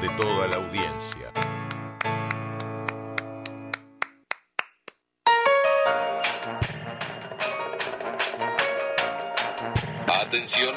de toda la audiencia. Atención,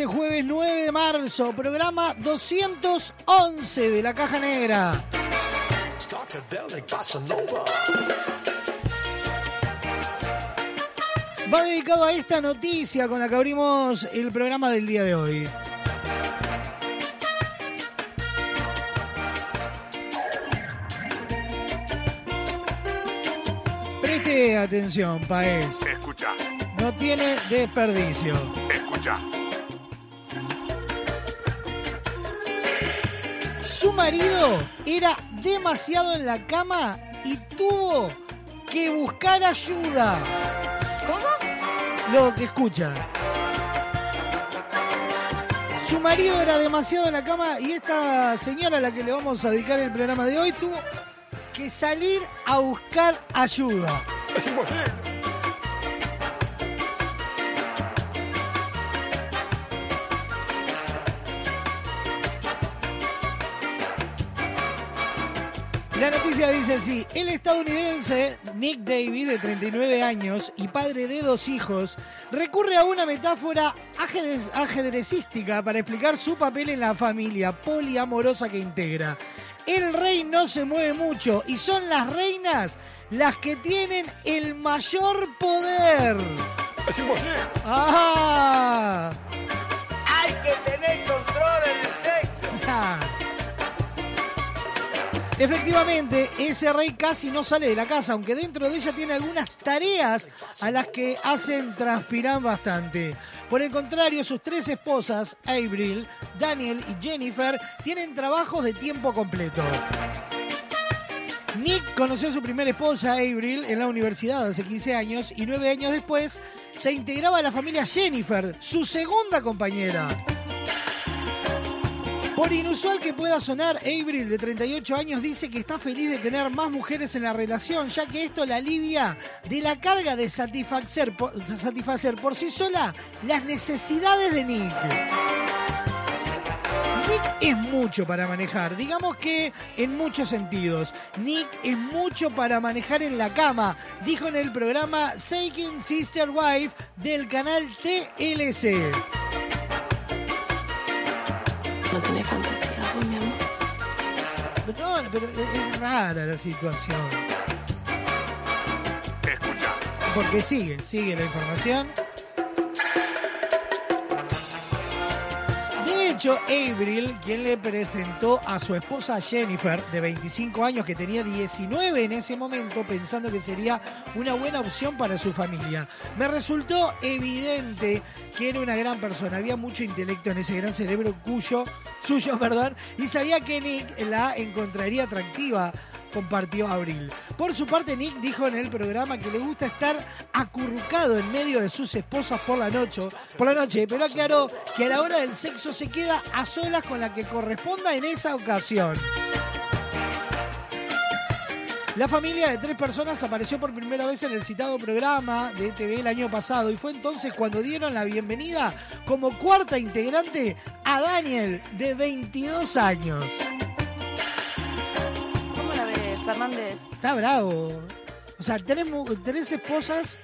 este jueves 9 de marzo, programa 211 de la Caja Negra. Va dedicado a esta noticia con la que abrimos el programa del día de hoy. Preste atención, Paez. Escucha. No tiene desperdicio. Marido era demasiado en la cama y tuvo que buscar ayuda. ¿Cómo? Lo que escucha. Su marido era demasiado en la cama y esta señora a la que le vamos a dedicar el programa de hoy tuvo que salir a buscar ayuda. La noticia dice así, el estadounidense Nick Davis, de 39 años y padre de dos hijos, recurre a una metáfora ajedrez- ajedrecística para explicar su papel en la familia poliamorosa que integra. El rey no se mueve mucho y son las reinas las que tienen el mayor poder. ¡Ah! Hay que tener control en el sexo. Ah. Efectivamente, ese rey casi no sale de la casa, aunque dentro de ella tiene algunas tareas a las que hacen transpirar bastante. Por el contrario, sus tres esposas, Avril, Daniel y Jennifer, tienen trabajos de tiempo completo. Nick conoció a su primera esposa, Avril, en la universidad hace 15 años y nueve años después se integraba a la familia Jennifer, su segunda compañera. Por inusual que pueda sonar, Avril, de 38 años, dice que está feliz de tener más mujeres en la relación, ya que esto la alivia de la carga de satisfacer por, satisfacer por sí sola las necesidades de Nick. Nick es mucho para manejar, digamos que en muchos sentidos. Nick es mucho para manejar en la cama, dijo en el programa Shaking Sister Wife del canal TLC. No tenés fantasía, vos, mi amor. No, pero es es rara la situación. Escucha. Porque sigue, sigue la información. De hecho, Avril, quien le presentó a su esposa Jennifer, de 25 años, que tenía 19 en ese momento, pensando que sería una buena opción para su familia. Me resultó evidente que era una gran persona, había mucho intelecto en ese gran cerebro cuyo, suyo, perdón, y sabía que Nick la encontraría atractiva compartió Abril. Por su parte, Nick dijo en el programa que le gusta estar acurrucado en medio de sus esposas por la noche, por la noche pero aclaró que a la hora del sexo se queda a solas con la que corresponda en esa ocasión. La familia de tres personas apareció por primera vez en el citado programa de TV el año pasado y fue entonces cuando dieron la bienvenida como cuarta integrante a Daniel, de 22 años. ¿Cómo la ve Fernández? Está bravo. O sea, tres, tres esposas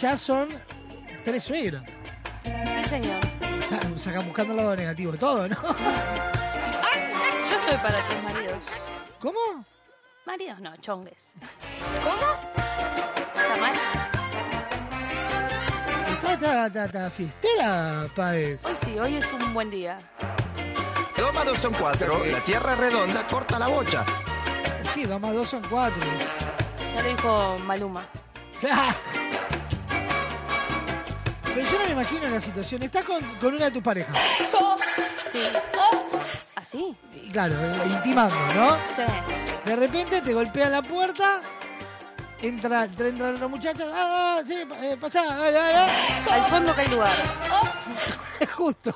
ya son tres suegras. Sí, señor. Sa- Sacan buscando el lado negativo de todo, ¿no? Yo estoy para tres maridos. ¿Cómo? Maridos no, chongues. ¿Cómo? ¿Está mal? Está, está, está, está fiestera, Páez. Hoy sí, hoy es un buen día. Dos más dos son cuatro. La tierra redonda, corta la bocha. Sí, dos más dos son cuatro. Ya lo dijo Maluma. Pero yo no me imagino la situación. Estás con, con una de tus parejas. Sí. ¿Así? Y Claro, eh, intimando, ¿no? Sí. De repente te golpea la puerta. Entra, entra, entra otra muchacha. Ah, ah, sí, eh, pasá. ah, ah, ah. Al fondo que hay lugar. Justo.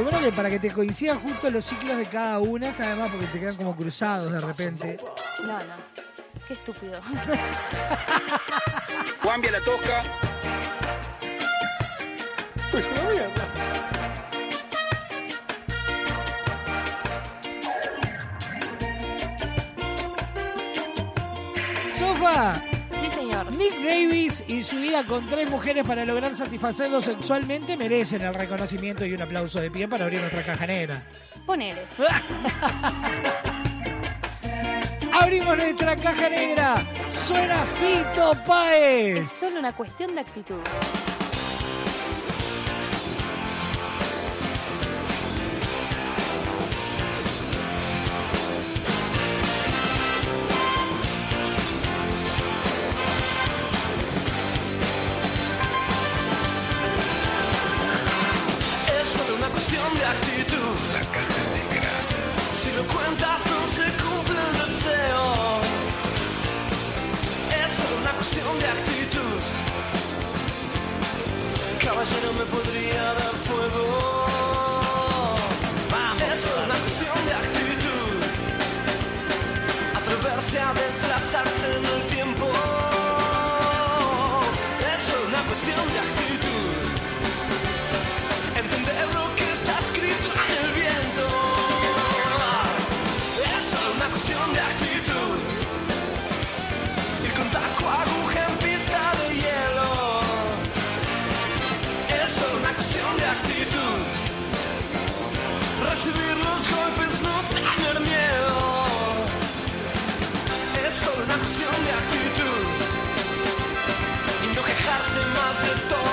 Lo bueno que para que te coincidan justo los ciclos de cada una, está además porque te quedan como cruzados de repente. No, no. Qué estúpido. Cambia la tosca. Sofa, Sí, señor. Nick Davis y su vida con tres mujeres para lograr satisfacerlo sexualmente merecen el reconocimiento y un aplauso de pie para abrir nuestra caja negra. Ponele. Abrimos nuestra caja negra. Suena Fito Es Páez. solo una cuestión de actitud. Actitud Y no quejarse más de todo,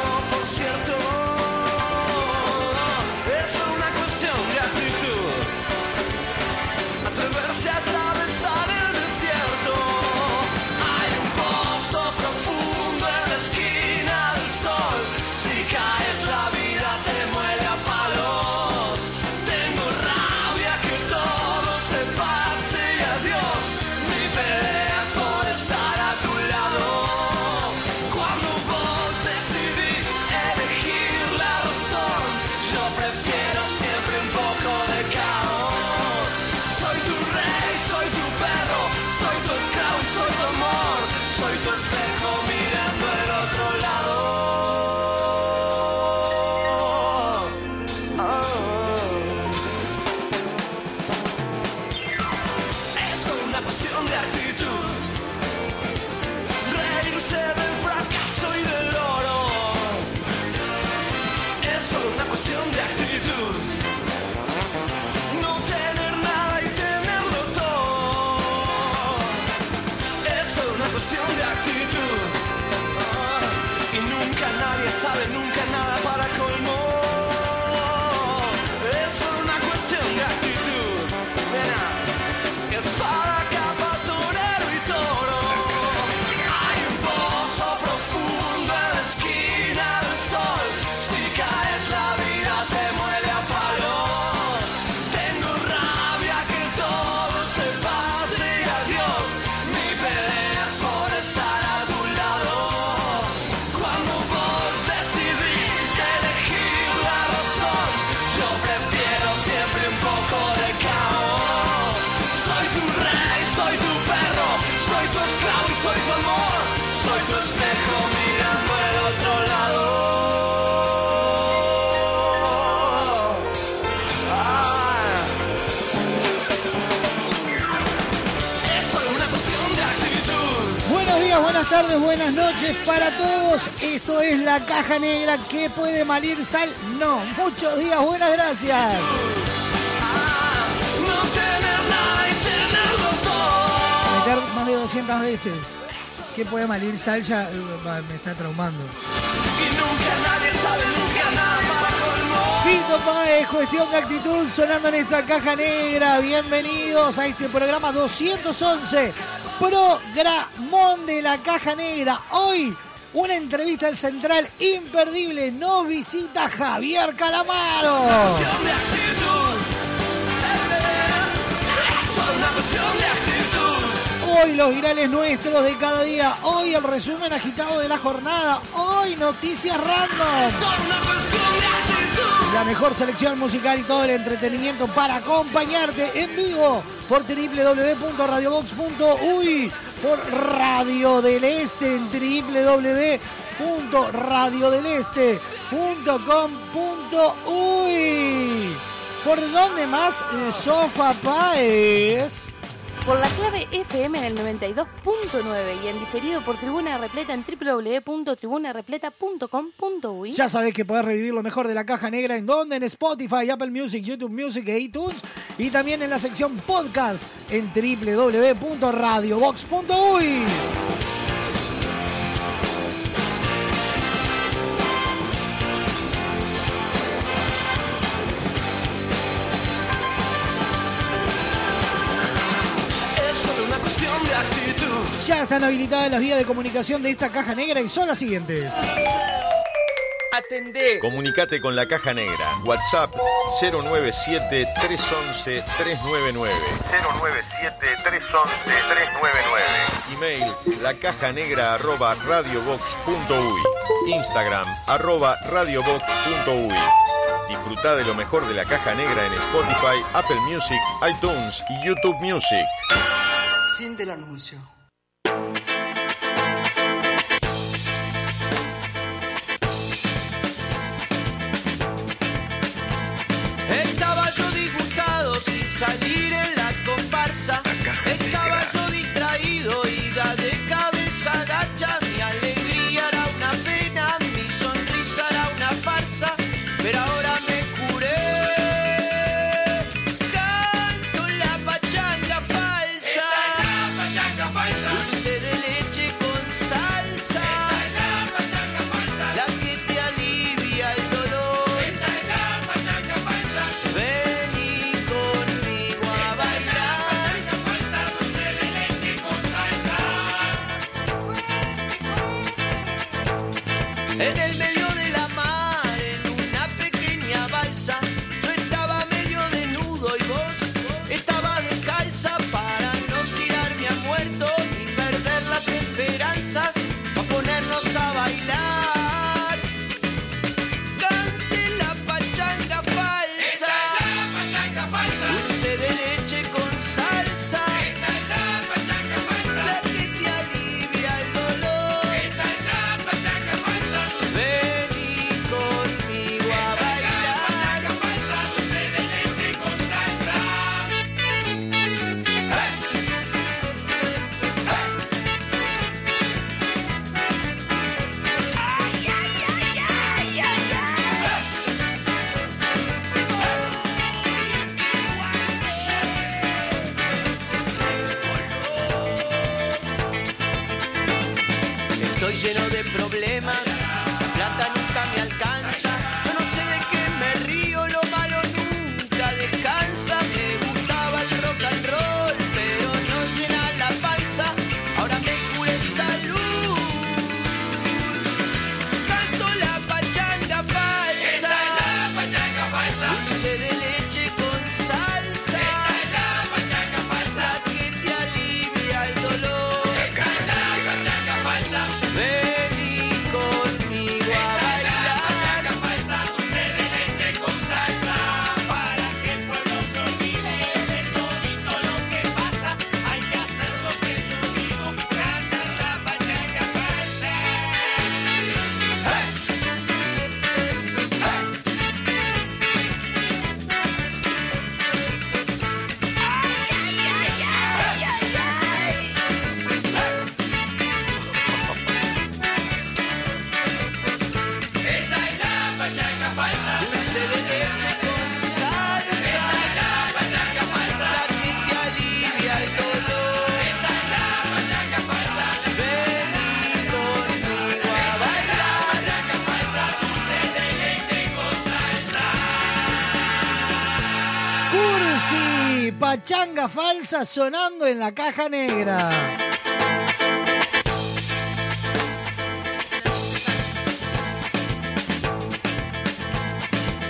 buenas noches para todos. Esto es la caja negra que puede malir sal. No, muchos días, buenas gracias. Más de 200 veces. ¿Qué puede malir sal? Ya eh, me está traumando. Fito Páez, cuestión de actitud sonando en esta caja negra. Bienvenidos a este programa 211. Programón de la caja negra. Hoy una entrevista al central imperdible. Nos visita Javier Calamaro. Hoy los virales nuestros de cada día. Hoy el resumen agitado de la jornada. Hoy noticias random. La mejor selección musical y todo el entretenimiento para acompañarte en vivo por www.radiobox.uy, por Radio del Este en www.radiodeleste.com.uy. ¿Por dónde más? Eh, Sofa Paes. Por la clave FM en el 92.9 y en diferido por Tribuna Repleta en www.tribunarepleta.com.uy. Ya sabés que podés revivir lo mejor de la caja negra en donde en Spotify, Apple Music, YouTube Music e iTunes y también en la sección podcast en www.radiobox.uy. están habilitadas las vías de comunicación de esta caja negra y son las siguientes. Atendé. Comunicate con la caja negra. WhatsApp 097-311-399. 097-311-399. Email la caja negra arroba radiobox.uy. Instagram arroba radiobox.uy. Disfruta de lo mejor de la caja negra en Spotify, Apple Music, iTunes y YouTube Music. Fin del anuncio. Estaba yo disgustado sin salir en la comparsa. Falsa sonando en la caja negra.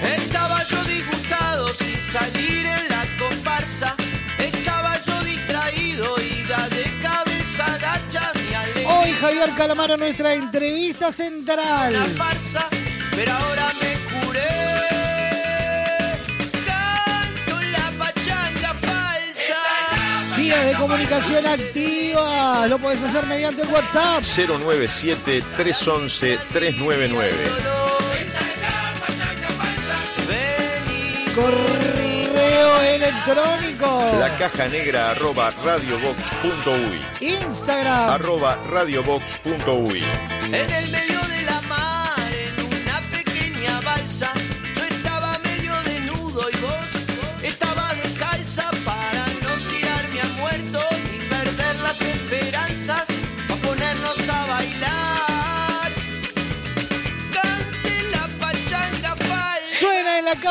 Estaba yo disgustado sin salir en la comparsa. Estaba yo distraído y da de cabeza agacha mi alegría. Hoy Javier Calamaro, nuestra entrevista central. La farsa, pero ahora Vías de comunicación activa. Lo puedes hacer mediante el WhatsApp. 097-311-399. Correo electrónico. La caja negra arroba radiobox.uy. Instagram. Arroba radiobox.uy. En el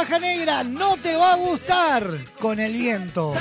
caja negra. No te va a gustar con el viento.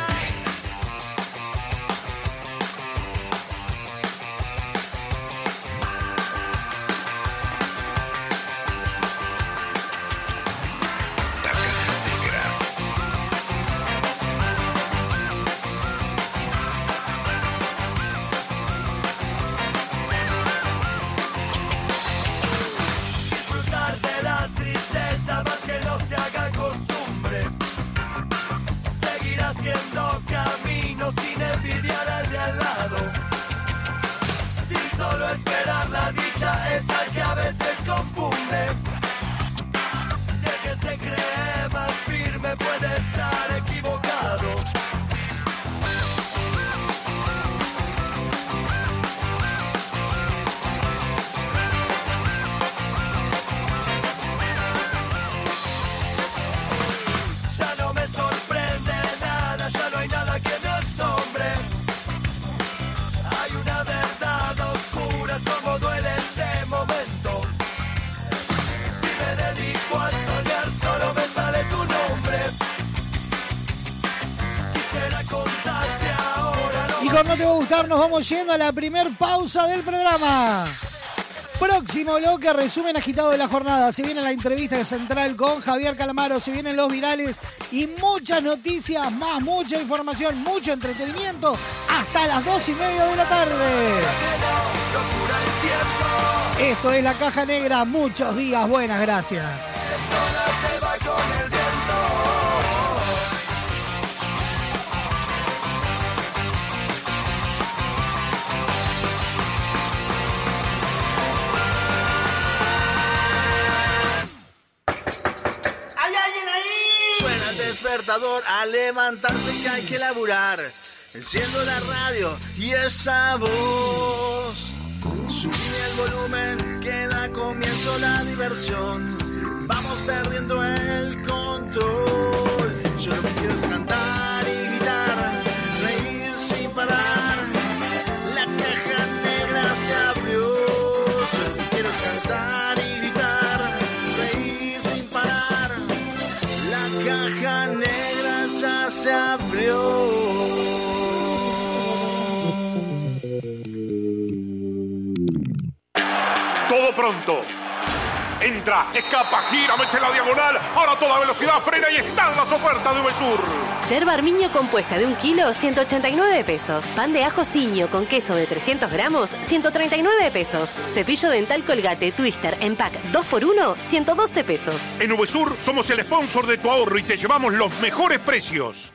Nos vamos yendo a la primer pausa del programa. Próximo bloque, resumen agitado de la jornada. Se viene la entrevista central con Javier Calamaro, se vienen los virales y muchas noticias más, mucha información, mucho entretenimiento hasta las dos y media de la tarde. Esto es la caja negra, muchos días, buenas gracias. Levantarse que hay que laburar. Enciendo la radio y esa voz. Subí el volumen que da comienzo la diversión. Vamos perdiendo el control. Pronto. Entra, escapa, gira, mete la diagonal. Ahora toda velocidad frena y están las ofertas de Uvesur. Yerba armiño compuesta de un kilo, 189 pesos. Pan de ajo ciño con queso de 300 gramos, 139 pesos. Cepillo dental colgate twister en pack 2x1, 112 pesos. En Uvesur somos el sponsor de tu ahorro y te llevamos los mejores precios.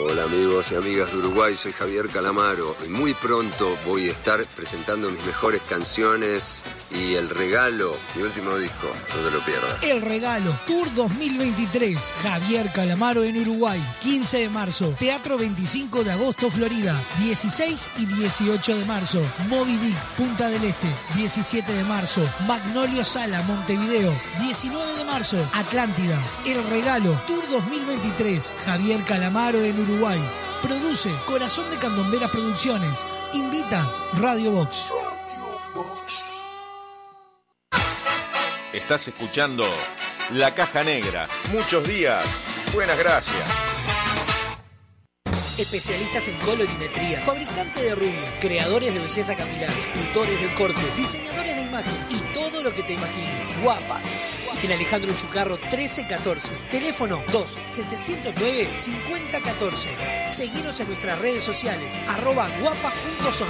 Hola amigos y amigas de Uruguay, soy Javier Calamaro y muy pronto voy a estar presentando mis mejores canciones y el regalo, mi último disco, no te lo pierdas. El regalo Tour 2023, Javier Calamaro en Uruguay, 15 de marzo, Teatro 25 de agosto, Florida, 16 y 18 de marzo, Moby Dick, Punta del Este, 17 de marzo, Magnolio Sala, Montevideo, 19 de marzo, Atlántida. El regalo Tour 2023, Javier Calamaro en Uruguay. Produce Corazón de Candomberas Producciones. Invita Radio Box. Estás escuchando La Caja Negra. Muchos días. Buenas gracias. Especialistas en colorimetría, fabricantes de rubias, creadores de belleza capilar, escultores del corte, diseñadores de imagen y todo lo que te imagines. Guapas. En Alejandro Chucarro 1314. Teléfono 2-709-5014. Seguinos en nuestras redes sociales. Arroba guapas.son.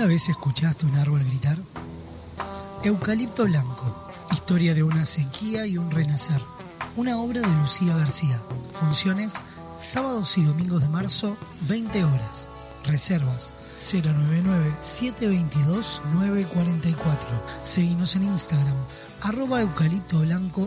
¿Alguna vez escuchaste un árbol gritar? Eucalipto Blanco, historia de una sequía y un renacer. Una obra de Lucía García. Funciones sábados y domingos de marzo, 20 horas. Reservas 099-722-944. Seguimos en Instagram, arroba eucalipto blanco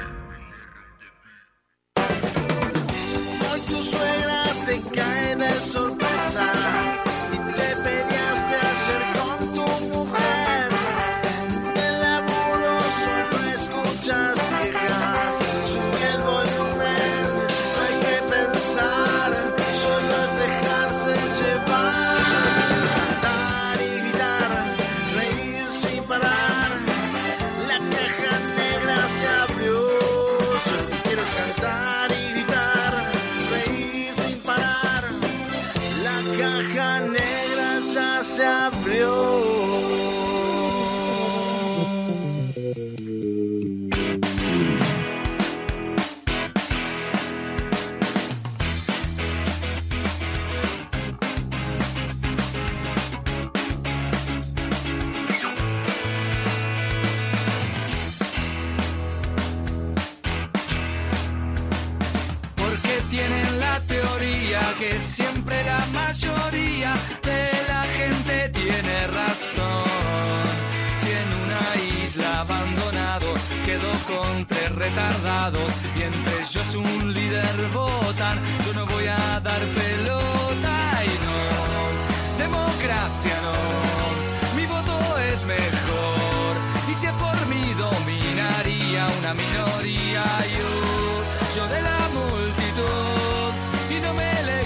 Mayoría de la gente tiene razón. Si en una isla abandonado quedó con tres retardados y entre ellos un líder votan, yo no voy a dar pelota y no, democracia no. Mi voto es si es por mí dominaría una minoría yo, yo de la multitud y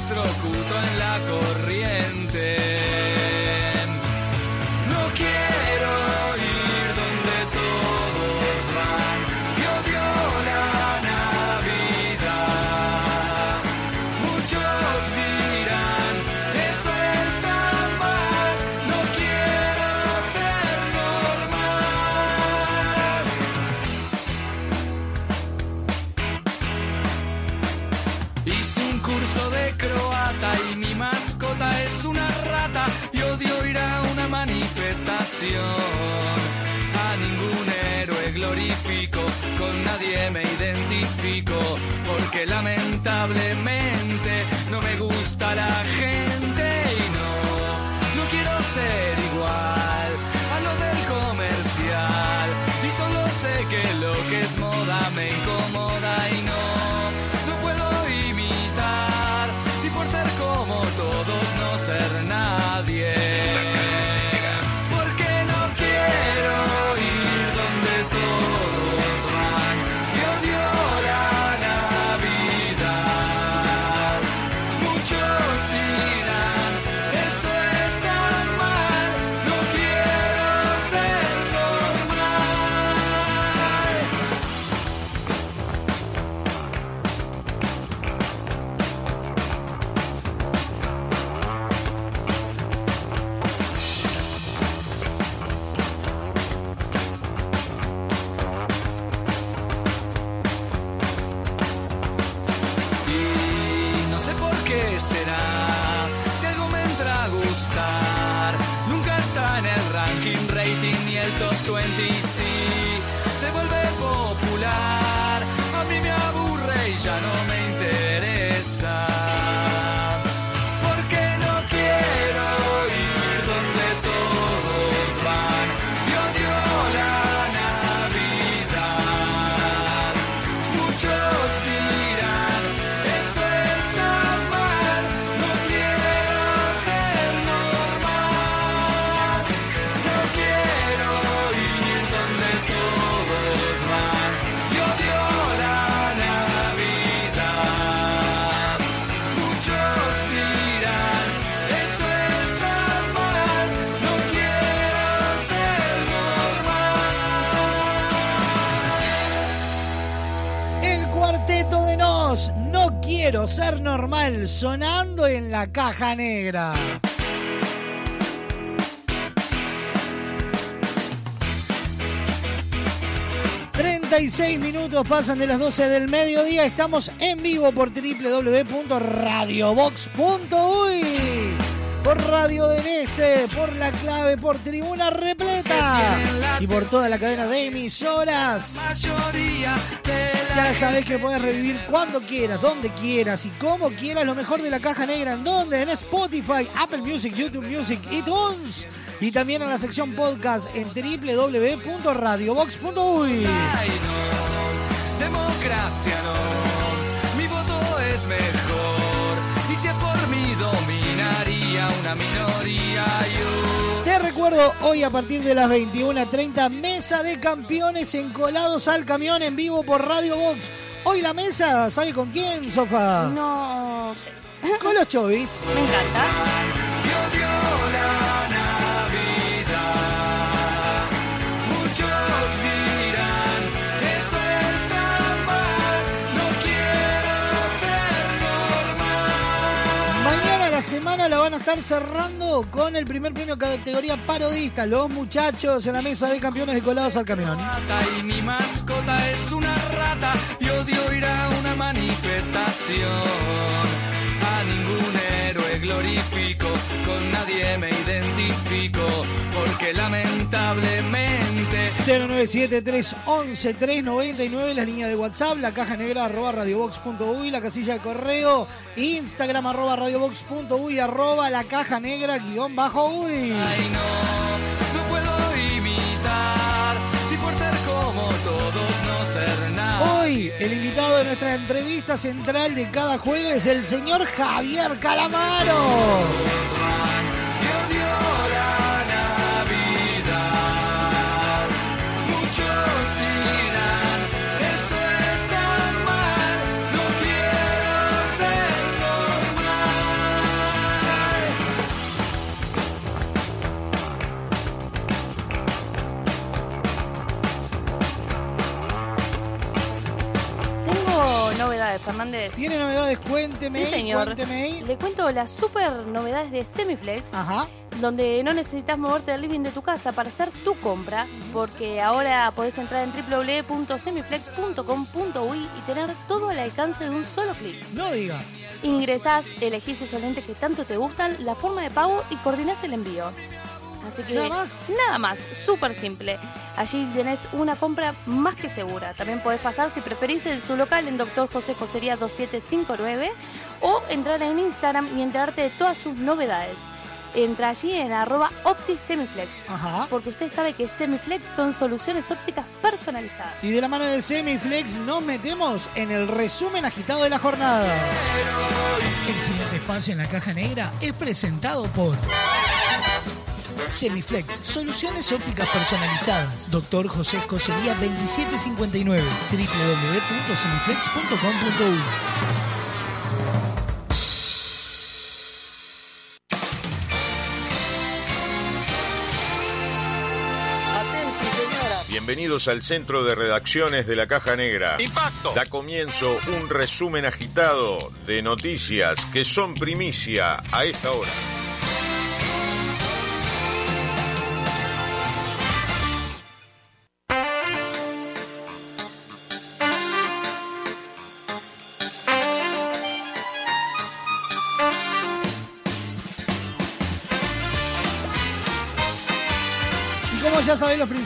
me electrocuto en la corriente. A ningún héroe glorifico, con nadie me identifico, porque lamentablemente no me gusta la gente y no, no quiero ser igual a lo del comercial. Y solo sé que lo que es moda me incomoda y no sonando en la caja negra. ...36 minutos pasan de las 12 del mediodía... ...estamos en vivo por www.radiobox.uy... ...por Radio del Este... ...por La Clave... ...por Tribuna Repleta... ...y por toda la cadena de emisoras... Mayoría de ya sabes que puedes revivir cuando quieras, donde quieras y como quieras lo mejor de la caja negra. ¿En dónde? En Spotify, Apple Music, YouTube Music, iTunes. Y también en la sección podcast en www.radiobox.uy. Democracia no, mi voto es mejor. Y si por mí dominaría una minoría. Recuerdo hoy a partir de las 21.30, mesa de campeones encolados al camión en vivo por Radio Box. Hoy la mesa, ¿sabe con quién, Sofa? No sé. Con los chovis. Me encanta. La semana la van a estar cerrando con el primer premio categoría parodista. Los muchachos en la mesa de campeones de colados al camión. Y mi mascota es una rata y odio ir a una manifestación. Ningún héroe glorifico, con nadie me identifico, porque lamentablemente 097-311-399, la línea de WhatsApp, la caja negra arroba radiobox.uy, la casilla de correo, Instagram arroba radiobox.uy, arroba la caja negra guion bajo uy. Ay, no, Hoy, el invitado de nuestra entrevista central de cada jueves, el señor Javier Calamaro. Fernández? ¿Tiene novedades? Cuénteme, Sí, señor. cuénteme. Le cuento las super novedades de Semiflex. Ajá. Donde no necesitas moverte del living de tu casa para hacer tu compra, porque ahora podés entrar en www.semiflex.com.uy y tener todo al alcance de un solo clic. No diga. Ingresás, elegís esos lentes que tanto te gustan, la forma de pago y coordinás el envío. Así que ¿Nada más? nada más, súper simple. Allí tenés una compra más que segura. También podés pasar si preferís en su local en Dr. José Josería 2759 o entrar en Instagram y enterarte de todas sus novedades. Entra allí en arroba OptiSemiflex. Ajá. Porque usted sabe que Semiflex son soluciones ópticas personalizadas. Y de la mano de Semiflex nos metemos en el resumen agitado de la jornada. El siguiente espacio en la caja negra es presentado por Semiflex, soluciones ópticas personalizadas. Doctor José Escocería 2759, www.semiflex.com.uy. Bienvenidos al centro de redacciones de la Caja Negra. Impacto. Da comienzo un resumen agitado de noticias que son primicia a esta hora.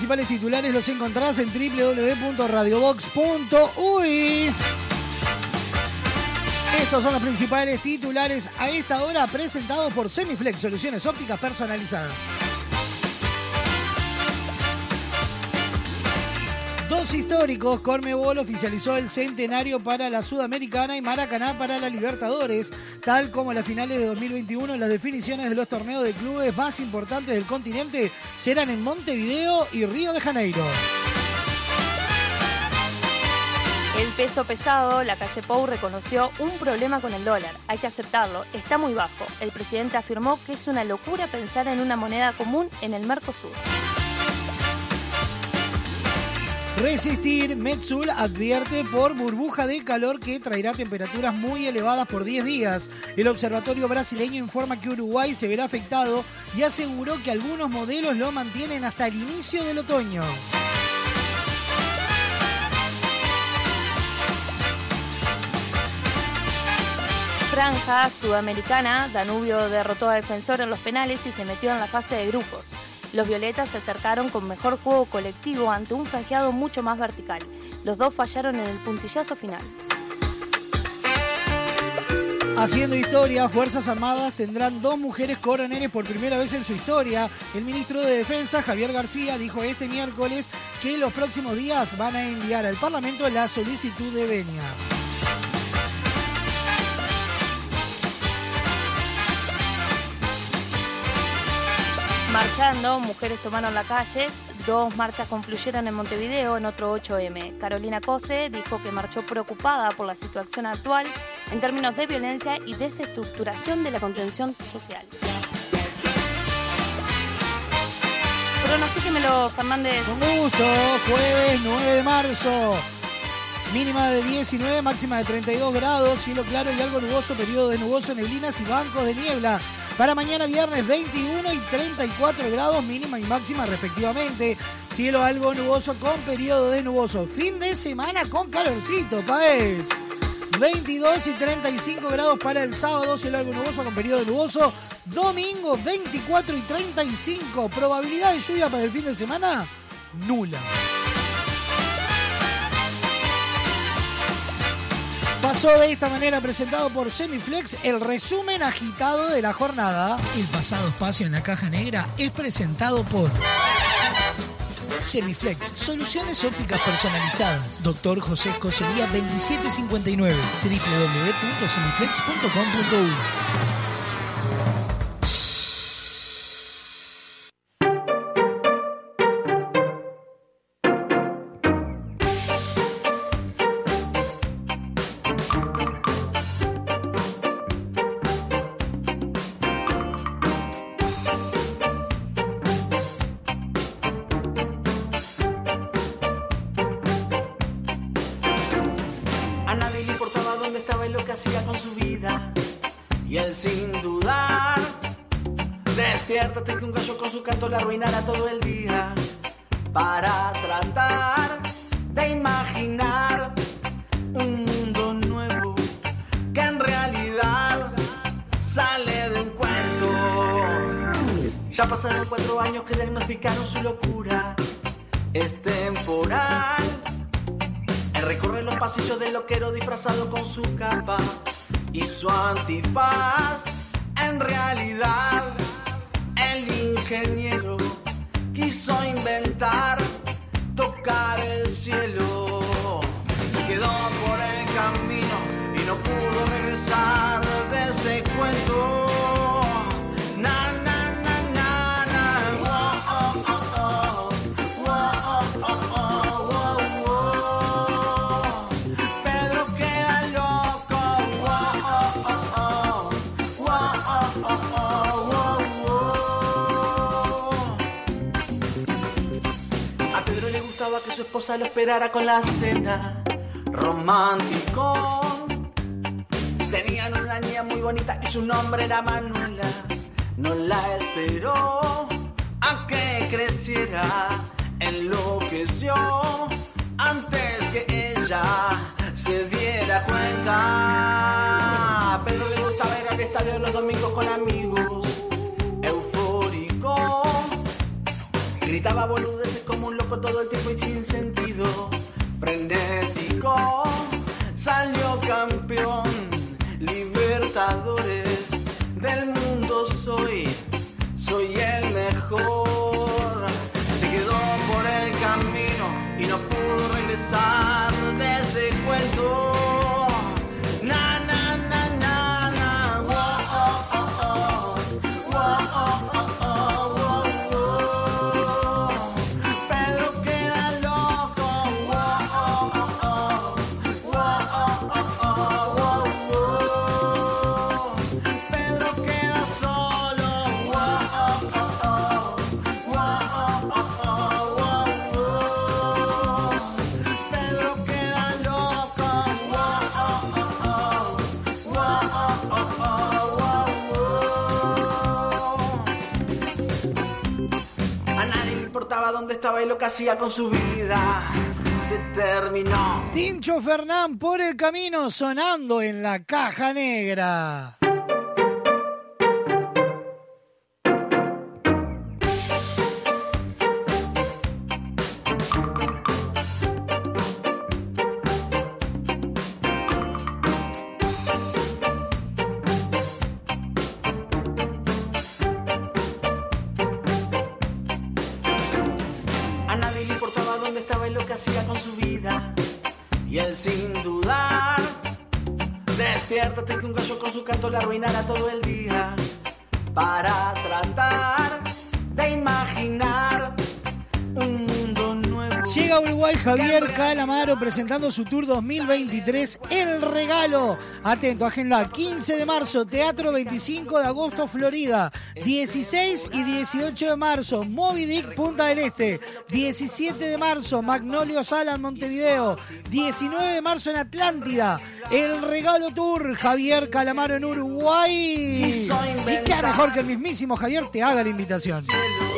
Principales titulares los encontrás en www.radiobox.uy. Estos son los principales titulares a esta hora presentados por Semiflex, soluciones ópticas personalizadas. Dos históricos, Cormebol oficializó el centenario para la Sudamericana y Maracaná para la Libertadores, tal como las finales de 2021, las definiciones de los torneos de clubes más importantes del continente serán en Montevideo y Río de Janeiro. El peso pesado, la calle Pou reconoció un problema con el dólar. Hay que aceptarlo, está muy bajo. El presidente afirmó que es una locura pensar en una moneda común en el Mercosur. Resistir, Metsul advierte por burbuja de calor que traerá temperaturas muy elevadas por 10 días. El observatorio brasileño informa que Uruguay se verá afectado y aseguró que algunos modelos lo mantienen hasta el inicio del otoño. Franja sudamericana, Danubio derrotó a Defensor en los penales y se metió en la fase de grupos. Los violetas se acercaron con mejor juego colectivo ante un franjeado mucho más vertical. Los dos fallaron en el puntillazo final. Haciendo historia, Fuerzas Armadas tendrán dos mujeres coroneles por primera vez en su historia. El ministro de Defensa, Javier García, dijo este miércoles que los próximos días van a enviar al Parlamento la solicitud de venia. Marchando, mujeres tomaron la calle. Dos marchas confluyeron en Montevideo en otro 8M. Carolina Cose dijo que marchó preocupada por la situación actual en términos de violencia y desestructuración de la contención social. Pronostíquemelo, Fernández. Con gusto, jueves 9 de marzo. Mínima de 19, máxima de 32 grados, cielo claro y algo nuboso, periodo de nuboso, neblinas y bancos de niebla. Para mañana viernes 21 y 34 grados, mínima y máxima respectivamente. Cielo algo nuboso con periodo de nuboso. Fin de semana con calorcito, paez. 22 y 35 grados para el sábado, cielo algo nuboso con periodo de nuboso. Domingo 24 y 35. Probabilidad de lluvia para el fin de semana, nula. Pasó de esta manera presentado por Semiflex el resumen agitado de la jornada. El pasado espacio en la caja negra es presentado por Semiflex, soluciones ópticas personalizadas. Doctor José Escocería 2759, www.semiflex.com.uy. Para tratar de imaginar un mundo nuevo que en realidad sale de un cuento. Ya pasaron cuatro años que diagnosticaron su locura. Es temporal. Él recorre los pasillos del loquero disfrazado con su capa y su antifaz. En realidad, el ingeniero quiso inventar el cielo. Se quedó por el camino y no pudo regresar de ese cuento. Lo esperara con la cena romántico. Tenían una niña muy bonita y su nombre era Manuela. No la esperó a que creciera, enloqueció antes que ella se diera cuenta. Pedro le gustaba ir al estadio los domingos con amigos, eufórico. Gritaba boludeces como un loco todo el tiempo y sin sentido. Frenético, salió campeón. Libertadores del mundo soy, soy el mejor. Se quedó por el camino y no pudo regresar de ese cuento. Lo que hacía con su vida. Se terminó. Tincho Fernán por el camino sonando en la caja negra. Arruinará todo el día. Para tratar Uruguay Javier Calamaro presentando su tour 2023 El Regalo. Atento, agenda 15 de marzo, Teatro 25 de agosto, Florida. 16 y 18 de marzo, Moby Dick, Punta del Este. 17 de marzo, Magnolio Sala en Montevideo. 19 de marzo en Atlántida. El Regalo Tour, Javier Calamaro en Uruguay. Y qué mejor que el mismísimo Javier te haga la invitación.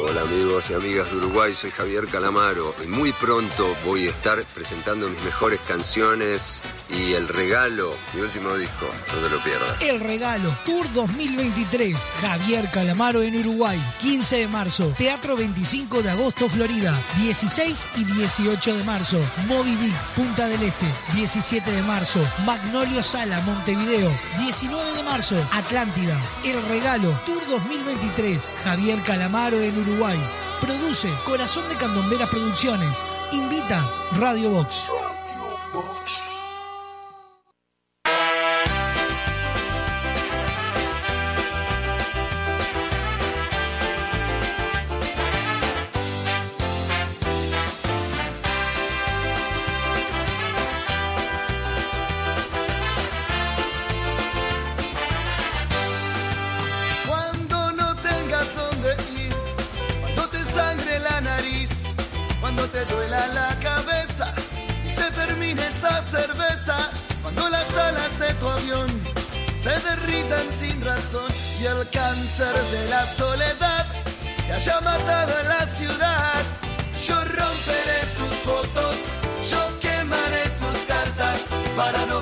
Hola amigos y amigas de Uruguay, soy Javier Calamaro muy pronto voy a estar presentando mis mejores canciones y el regalo, mi último disco, no te lo pierdas. El Regalo Tour 2023. Javier Calamaro en Uruguay. 15 de marzo. Teatro 25 de agosto, Florida. 16 y 18 de marzo. Moby Dick, Punta del Este. 17 de marzo. Magnolio Sala, Montevideo. 19 de marzo. Atlántida. El Regalo Tour 2023. Javier Calamaro en Uruguay. Produce Corazón de Candomberas Producciones. Invita Radio Box. Cuando cuando te duela la cabeza y se termine esa cerveza, cuando las alas de tu avión se derritan sin razón y el cáncer de la soledad te haya matado en la ciudad. Yo romperé tus fotos, yo quemaré tus cartas para no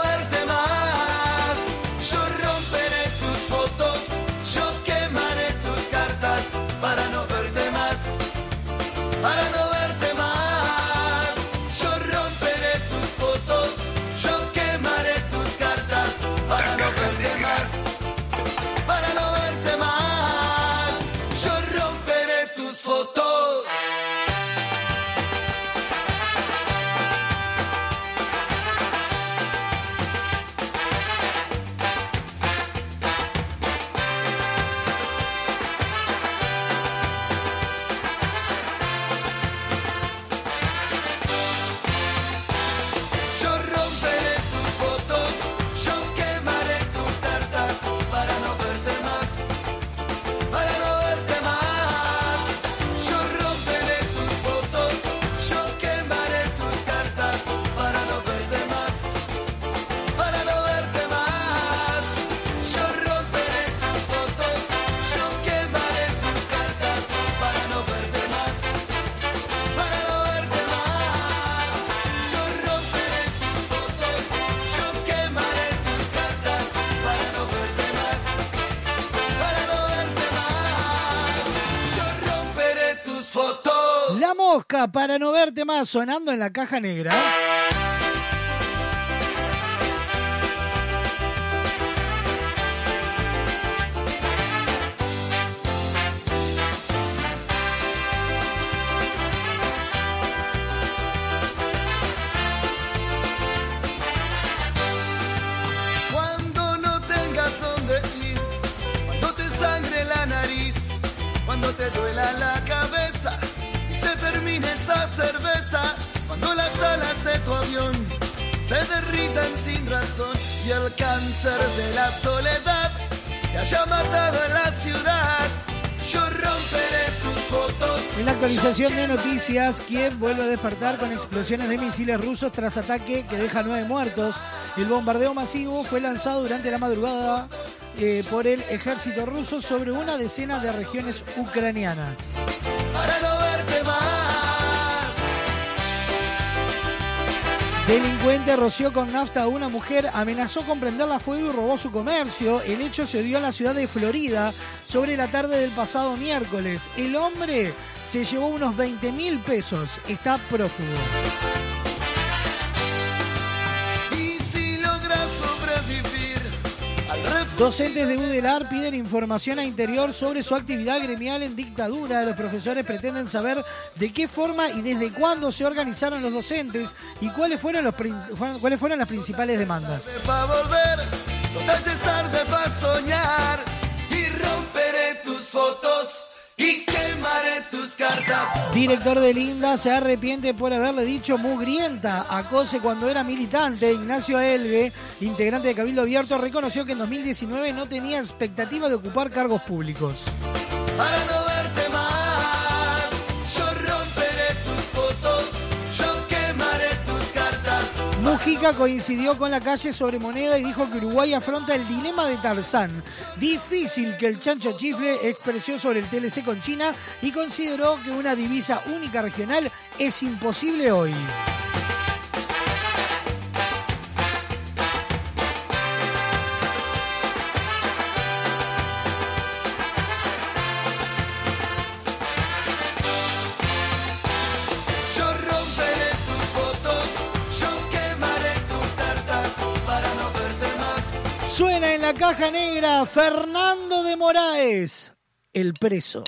para no verte más sonando en la caja negra. Actualización de noticias, Kiev vuelve a despertar con explosiones de misiles rusos tras ataque que deja nueve muertos. El bombardeo masivo fue lanzado durante la madrugada eh, por el ejército ruso sobre una decena de regiones ucranianas. para no verte más. Delincuente roció con nafta a una mujer, amenazó con prenderla a fuego y robó su comercio. El hecho se dio en la ciudad de Florida sobre la tarde del pasado miércoles. El hombre se llevó unos 20 mil pesos. Está prófugo. Docentes de UDELAR piden información a Interior sobre su actividad gremial en dictadura. Los profesores pretenden saber de qué forma y desde cuándo se organizaron los docentes y cuáles fueron, los, prin- cuáles fueron las principales demandas. volver, tarde soñar y romperé tus fotos y quemaré tus cartas. Director de Linda se arrepiente por haberle dicho mugrienta a Cose cuando era militante. Ignacio Elgue, integrante de Cabildo Abierto, reconoció que en 2019 no tenía expectativa de ocupar cargos públicos. Para no Coincidió con la calle sobre moneda y dijo que Uruguay afronta el dilema de Tarzán. Difícil que el chancho chifle expresó sobre el TLC con China y consideró que una divisa única regional es imposible hoy. La caja negra, Fernando de Moraes, el preso.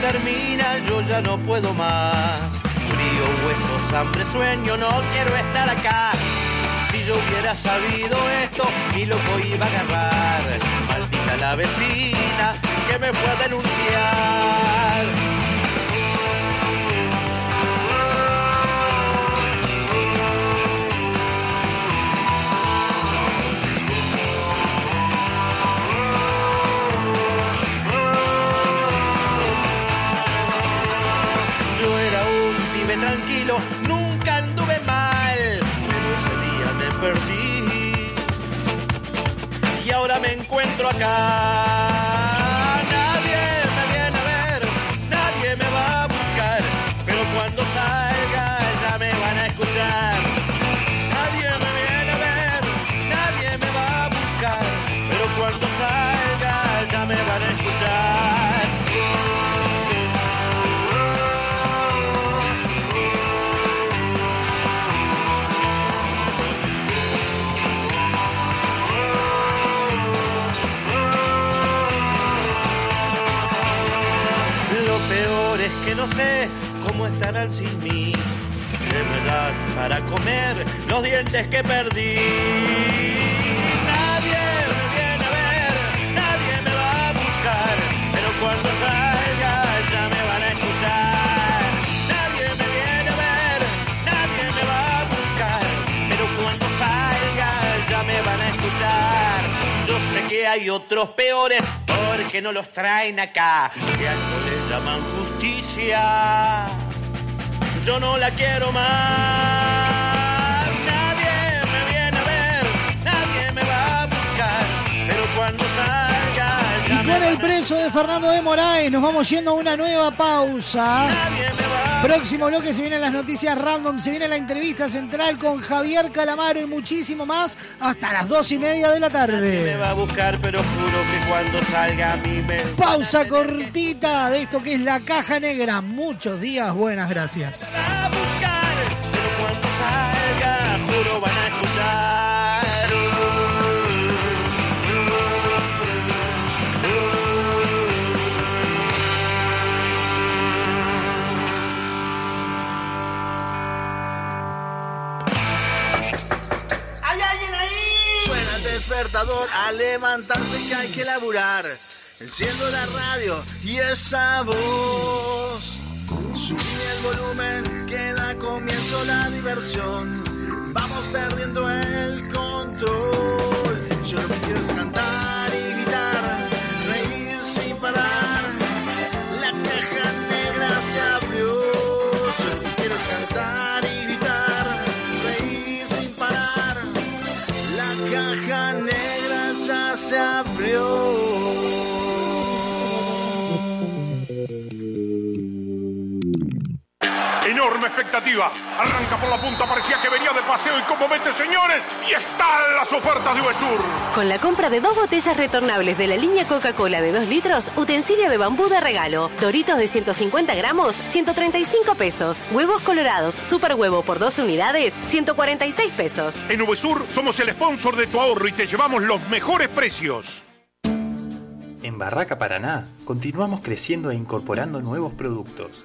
Termina, yo ya no puedo más. Frío, huesos, hambre, sueño, no quiero estar acá. Si yo hubiera sabido esto, mi loco iba a agarrar. Maldita la vecina que me fue a denunciar. Nunca anduve mal, pero ese día me perdí y ahora me encuentro acá. Sé cómo estarán sin mí. De verdad, para comer los dientes que perdí. Nadie me viene a ver, nadie me va a buscar, pero cuando salga ya me van a escuchar. Nadie me viene a ver, nadie me va a buscar, pero cuando salga ya me van a escuchar. Yo sé que hay otros peores porque no los traen acá. Si algo le llaman justicia, yo no la quiero más. Nadie me viene a ver, nadie me va a buscar, pero cuando salga Y ya me con el preso de Fernando de Moraes nos vamos yendo a una nueva pausa. Próximo bloque se vienen las noticias random, se viene la entrevista central con Javier Calamaro y muchísimo más hasta las dos y media de la me tarde. va a buscar, pero juro que cuando salga a mí me Pausa cortita de esto que es la caja negra. Muchos días, buenas gracias. A levantarse que hay que laburar. Enciendo la radio y esa voz. Subí el volumen que da comienzo la diversión. Vamos perdiendo el control. Se abrió. Expectativa. Arranca por la punta, parecía que venía de paseo y como mete, señores, y están las ofertas de Uvesur. Con la compra de dos botellas retornables de la línea Coca-Cola de 2 litros, utensilio de bambú de regalo, doritos de 150 gramos, 135 pesos, huevos colorados, super huevo por 12 unidades, 146 pesos. En Uvesur somos el sponsor de tu ahorro y te llevamos los mejores precios. En Barraca Paraná continuamos creciendo e incorporando nuevos productos.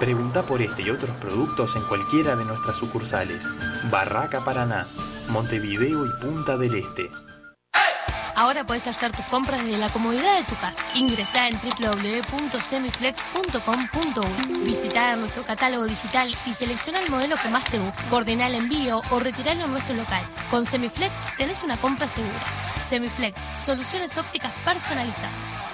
Pregunta por este y otros productos en cualquiera de nuestras sucursales. Barraca Paraná, Montevideo y Punta del Este. Ahora puedes hacer tus compras desde la comodidad de tu casa. Ingresá en www.semiflex.com.uy. Visita nuestro catálogo digital y selecciona el modelo que más te guste. Coordina el envío o retiralo en nuestro local. Con Semiflex tenés una compra segura. Semiflex, soluciones ópticas personalizadas.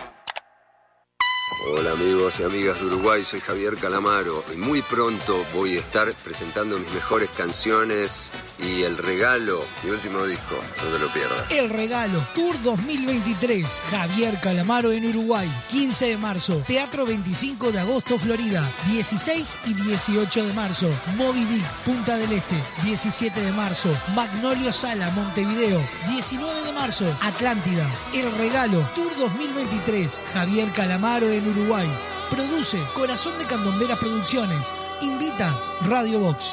Hola amigos y amigas de Uruguay, soy Javier Calamaro y muy pronto voy a estar presentando mis mejores canciones y el regalo, mi último disco, no te lo pierdas. El regalo Tour 2023, Javier Calamaro en Uruguay, 15 de marzo, Teatro 25 de agosto, Florida, 16 y 18 de marzo, Moby Dick, Punta del Este, 17 de marzo, Magnolio Sala, Montevideo, 19 de marzo, Atlántida. El regalo Tour 2023, Javier Calamaro en Uruguay. Produce Corazón de Candomberas Producciones. Invita Radio Box.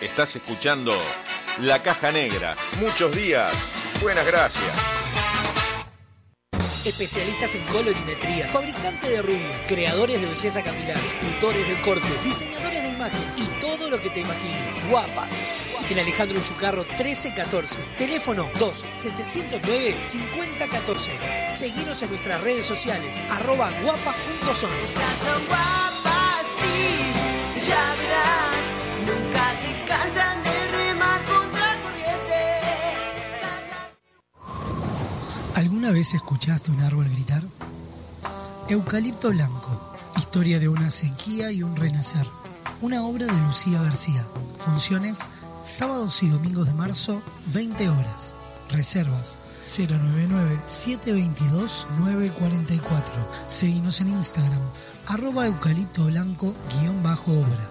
Estás escuchando La Caja Negra. Muchos días. Buenas gracias. Especialistas en colorimetría, fabricante de rubias, creadores de belleza capilar, escultores del corte, diseñadores de imagen y todo lo que te imagines. Guapas. En Alejandro Chucarro 1314. Teléfono 2-709-5014. Seguinos en nuestras redes sociales, arroba guapas.son. Ya son guapas, sí, ya verás. Nunca se cansan de remar contra corriente. ¿Alguna vez escuchaste un árbol gritar? Eucalipto Blanco, historia de una sequía y un renacer. Una obra de Lucía García. Funciones sábados y domingos de marzo, 20 horas. Reservas 099-722-944. Seguimos en Instagram, arroba eucalipto blanco guion bajo obra.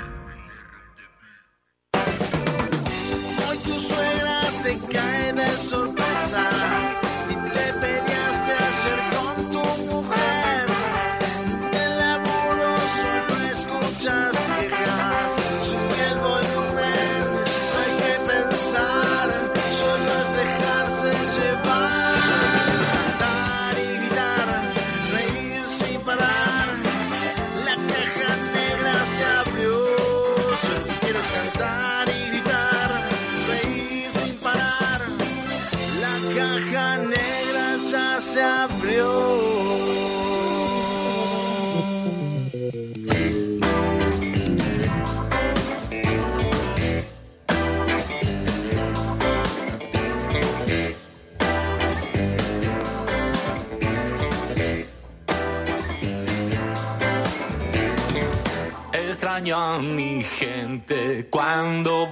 Gente cuando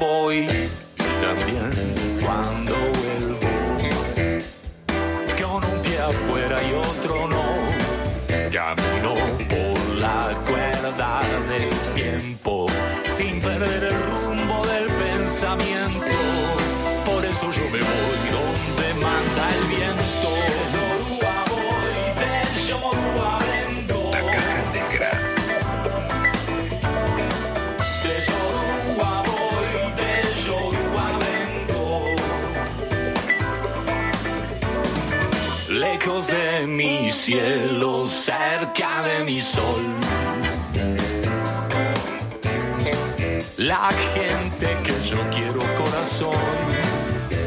cielo, cerca de mi sol. la gente que yo quiero corazón.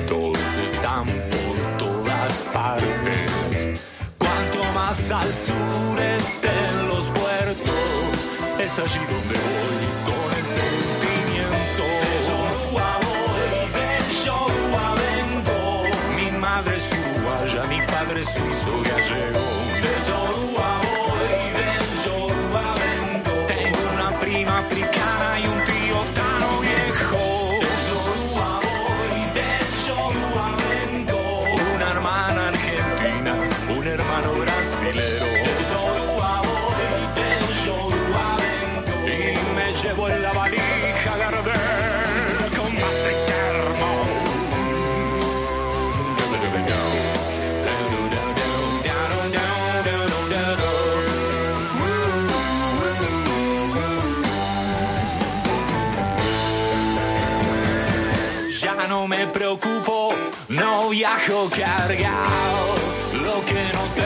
Todos están por todas partes. Cuanto más al sur estén los puertos, es allí donde voy con el sentimiento. Es uruguaya, mi padre es suizo gallego. De Yoruba viajo cargado. Lo que no tengo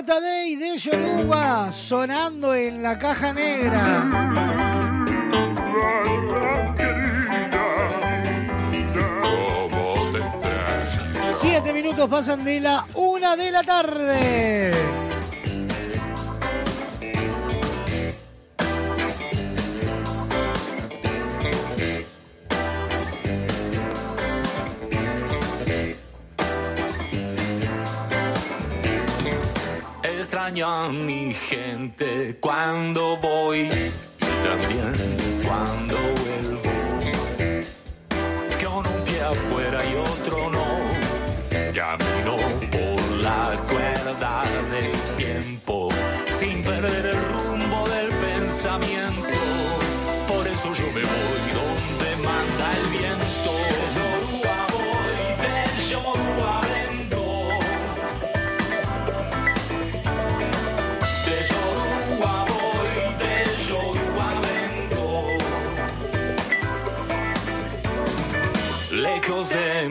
Claudio Tadei de Yoruba sonando en la caja negra. Siete minutos pasan de la una de la tarde. A mi gente cuando voy y también cuando vuelvo. Con un pie afuera y otro no. Camino por la cuerda del tiempo sin perder el rumbo del pensamiento. Por eso yo me voy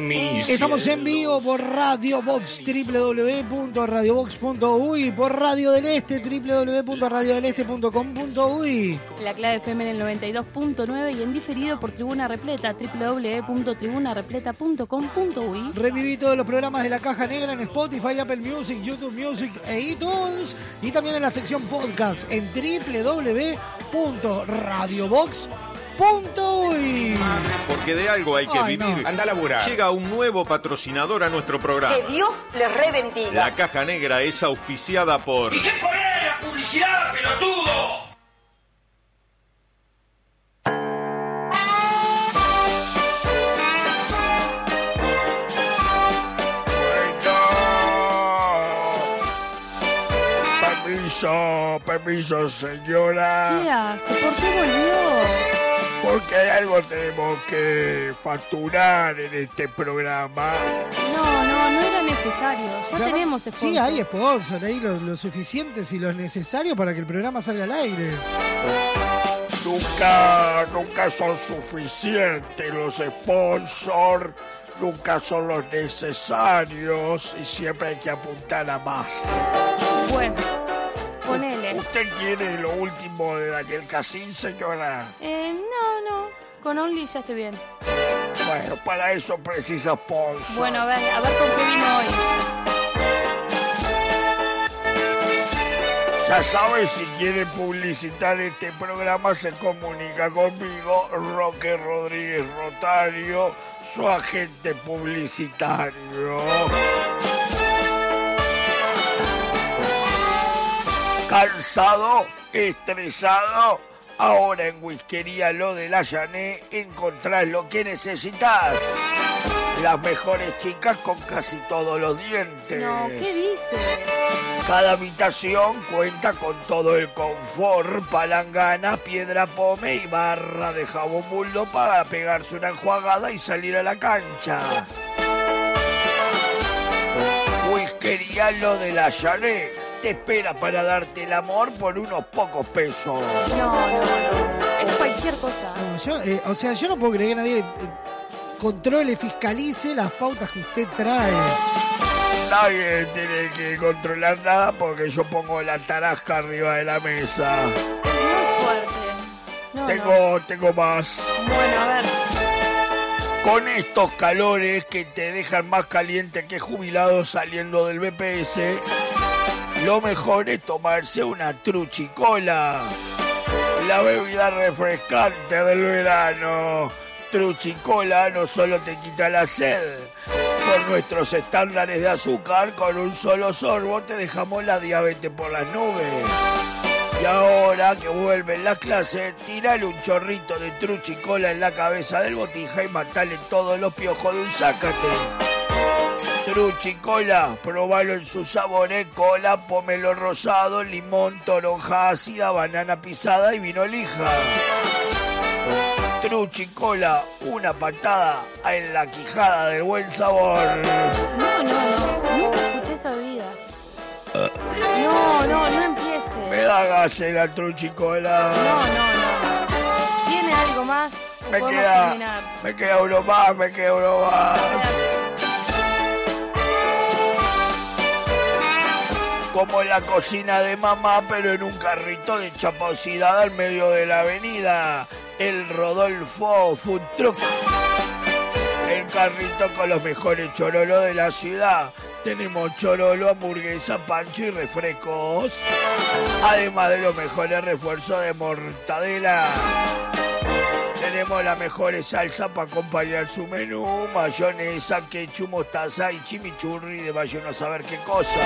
Estamos en vivo por Radio Box, www.radiobox.uy, por Radio del Este, www.radiodeleste.com.uy. La clave FM en el 92.9 y en diferido por Tribuna Repleta, www.tribunarepleta.com.uy. Reviví todos los programas de la Caja Negra en Spotify, Apple Music, YouTube Music e iTunes. Y también en la sección podcast en www.radiobox.uy punto uy. Porque de algo hay que vivir. No. Anda a laburar. Llega un nuevo patrocinador a nuestro programa. Que Dios les rebendiga. La caja negra es auspiciada por. ¿Y qué poner la publicidad, pelotudo? Permiso, permiso, señora. ¿Qué ¿Por qué volvió? Porque algo tenemos que facturar en este programa. No, no, no era necesario. Ya tenemos sponsor. Sí, hay sponsor ahí lo, lo suficientes y lo necesario para que el programa salga al aire. Nunca, nunca son suficientes los sponsors, nunca son los necesarios y siempre hay que apuntar a más. Bueno, ponele. ¿Usted quiere lo último de Daniel Casín, señora? Eh, no, no. Con Only ya estoy bien. Bueno, para eso precisa sponsor. Bueno, a ver, a ver con qué vino hoy. Ya sabe, si quiere publicitar este programa, se comunica conmigo, Roque Rodríguez Rotario, su agente publicitario. ¿Cansado? ¿Estresado? Ahora en Whiskería Lo de la Llané encontrás lo que necesitas. Las mejores chicas con casi todos los dientes. No, ¿qué dice? Cada habitación cuenta con todo el confort, palangana, piedra pome y barra de jabón buldo para pegarse una enjuagada y salir a la cancha. Whiskería Lo de la Llané te espera para darte el amor por unos pocos pesos. No, no, no. Es cualquier cosa. No, yo, eh, o sea, yo no puedo creer que nadie eh, controle, fiscalice las pautas que usted trae. Nadie tiene que controlar nada porque yo pongo la tarasca arriba de la mesa. Muy fuerte. No, tengo, tengo más. no. Bueno, a ver. Con estos calores que te dejan más caliente que jubilado saliendo del BPS, lo mejor es tomarse una truchicola. La bebida refrescante del verano. Truchicola no solo te quita la sed. Por nuestros estándares de azúcar, con un solo sorbo te dejamos la diabetes por las nubes. Y ahora que vuelven las clases, tirale un chorrito de truchicola en la cabeza del botija y matale todos los piojos de un sácate. Truchicola, probalo en sus sabores, cola, pomelo rosado, limón, toronja ácida, banana pisada y vino lija. Truchicola, una patada en la quijada del buen sabor. No, no, no. Nunca escuché esa bebida. No, no, no empiece. Me da gas en la truchicola. No, no, no. ¿Tiene algo más? ¿O Me queda, terminar? me queda uno más, me queda uno más. Como la cocina de mamá, pero en un carrito de chaposidad al medio de la avenida. El Rodolfo Food Truck. El carrito con los mejores chorolos de la ciudad. Tenemos chorolo, hamburguesa, pancho y refrescos. Además de los mejores refuerzos de mortadela. Tenemos las mejores salsa para acompañar su menú, mayonesa, ketchup, mostaza y chimichurri de vaya uno a saber qué cosa.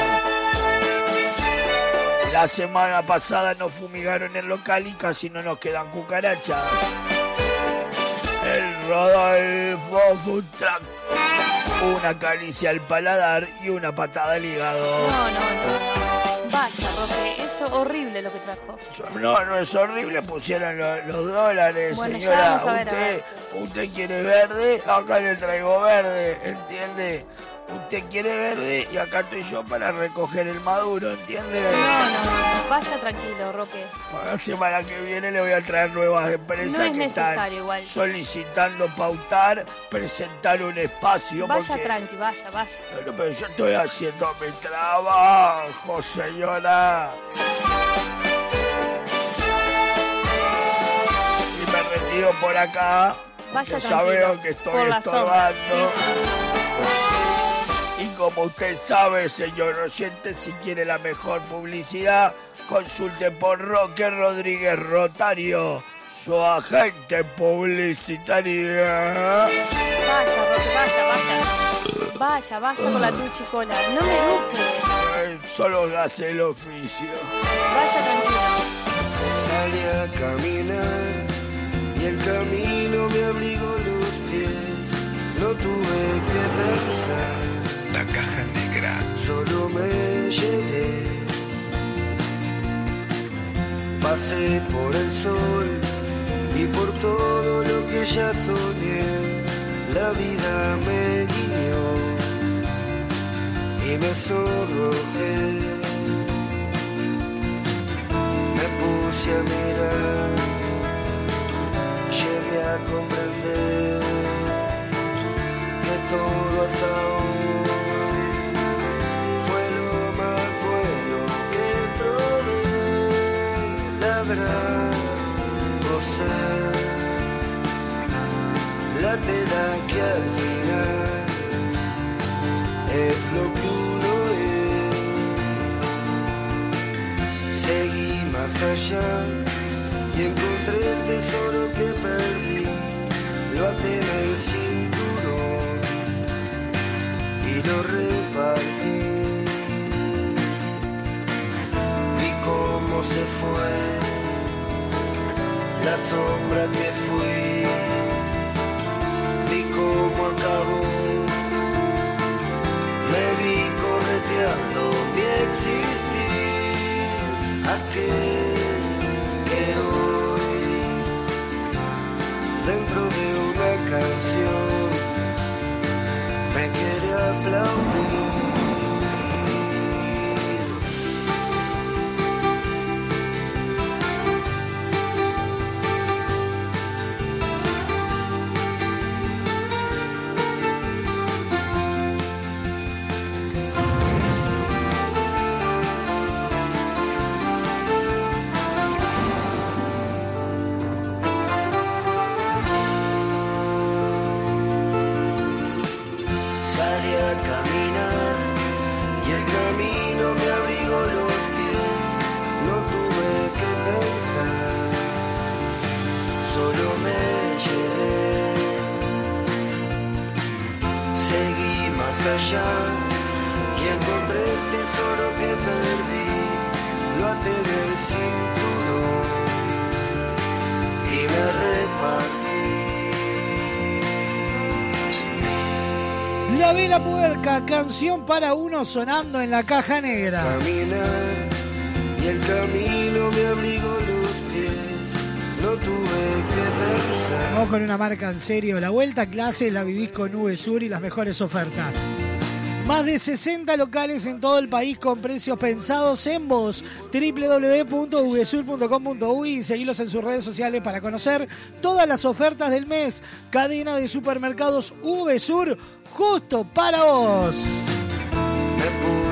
La semana pasada nos fumigaron el local y casi no nos quedan cucarachas. El Rodolfo Food. Una caricia al paladar y una patada al hígado. No, no, no. Vaya, Roque, horrible lo que trajo. No, no es horrible, pusieron lo- los, dólares, Bueno, señora. ver, usted, usted quiere verde, acá le traigo verde, ¿entiende? Usted quiere verde y acá estoy yo para recoger el maduro, ¿entiende? No, no, no. Vaya tranquilo, Roque. Bueno, La semana que viene le voy a traer nuevas empresas No es que están igual. solicitando pautar, presentar un espacio. Vaya porque- tranqui, vaya, vaya. Bueno, pero yo estoy haciendo mi trabajo, señora. Y me retiro por acá. Vaya ya veo que estoy estorbando. Y como usted sabe, señor oyente, si quiere la mejor publicidad, consulte por Roque Rodríguez Rotario, su agente publicitario. Vaya, Roque, vaya, vaya. Vaya, vaya con la tuchicola. No me. Eh, Solo hace el oficio. Vaya tranquilo. Salí a caminar y el camino me abrigó los pies. No tuve que negra. Solo me llevé Pasé por el sol y por todo lo que ya soñé. La vida me guiñó y me sonrojé. Me puse a mirar, llegué a comprender que todo hasta hoy la tela que al final es lo que uno es. Seguí más allá y encontré el tesoro que perdí. Lo até en el cinturón y lo repartí. Vi cómo se fue la sombra que fui. Cómo acabó. Me vi correteando mi existir. Aquel que hoy, dentro de una canción, me quiere aplaudir. La Vela Puerca, canción para uno sonando en la caja negra. caminar y el camino me abrigó los pies. No tuve que pensar. Vamos con una marca en serio. La vuelta a clase la vivís con Nube Sur y las mejores ofertas. Más de 60 locales en todo el país con precios pensados en vos. www.vsur.com.uy y seguilos en sus redes sociales para conocer todas las ofertas del mes. Cadena de supermercados VSur justo para vos.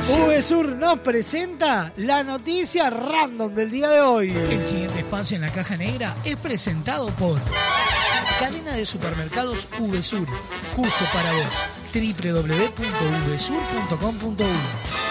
VSur nos presenta la noticia random del día de hoy. El siguiente espacio en la caja negra es presentado por Cadena de supermercados VSur, justo para vos. www.vsur.com.uy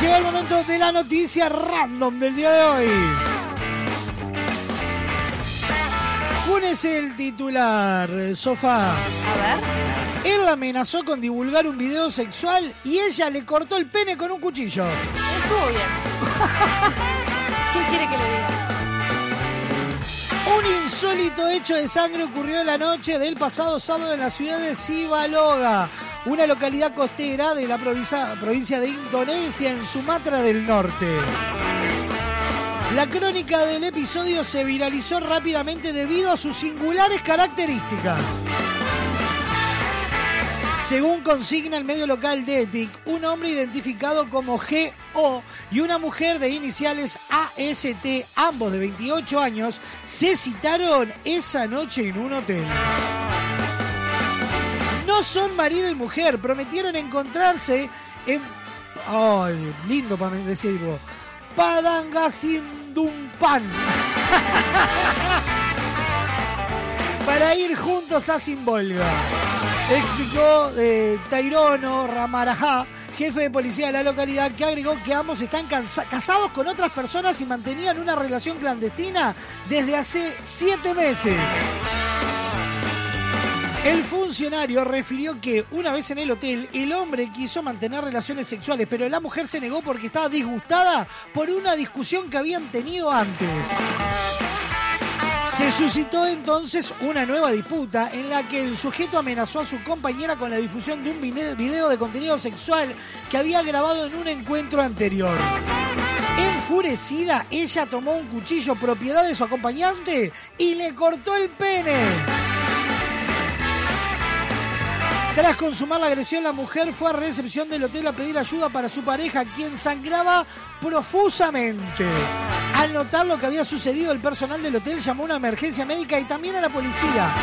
Llegó el momento de la noticia random del día de hoy. ¿Cuál es el titular, Sofá? A ver. Él la amenazó con divulgar un video sexual y ella le cortó el pene con un cuchillo. Estuvo bien. ¿Qué quiere que le diga? Un insólito hecho de sangre ocurrió la noche del pasado sábado en la ciudad de Sivaloga, una localidad costera de la provincia, de Indonesia en Sumatra del Norte. La crónica del episodio se viralizó rápidamente debido a sus singulares características. Según consigna el medio local de ETIC, un hombre identificado como GO y una mujer de iniciales AST, ambos de 28 años, se citaron esa noche en un hotel. No son marido y mujer, prometieron encontrarse en... ¡Ay, lindo para decirlo! Padangasindumpan. para ir juntos a Simbolga. Explicó eh, Tairono Ramarajá, jefe de policía de la localidad, que agregó que ambos están casados con otras personas y mantenían una relación clandestina desde hace siete meses. El funcionario refirió que una vez en el hotel el hombre quiso mantener relaciones sexuales, pero la mujer se negó porque estaba disgustada por una discusión que habían tenido antes. Se suscitó entonces una nueva disputa en la que el sujeto amenazó a su compañera con la difusión de un video de contenido sexual que había grabado en un encuentro anterior. Enfurecida, ella tomó un cuchillo propiedad de su acompañante y le cortó el pene. Tras consumar la agresión, la mujer fue a recepción del hotel a pedir ayuda para su pareja, quien sangraba profusamente. Al notar lo que había sucedido, el personal del hotel llamó a una emergencia médica y también a la policía.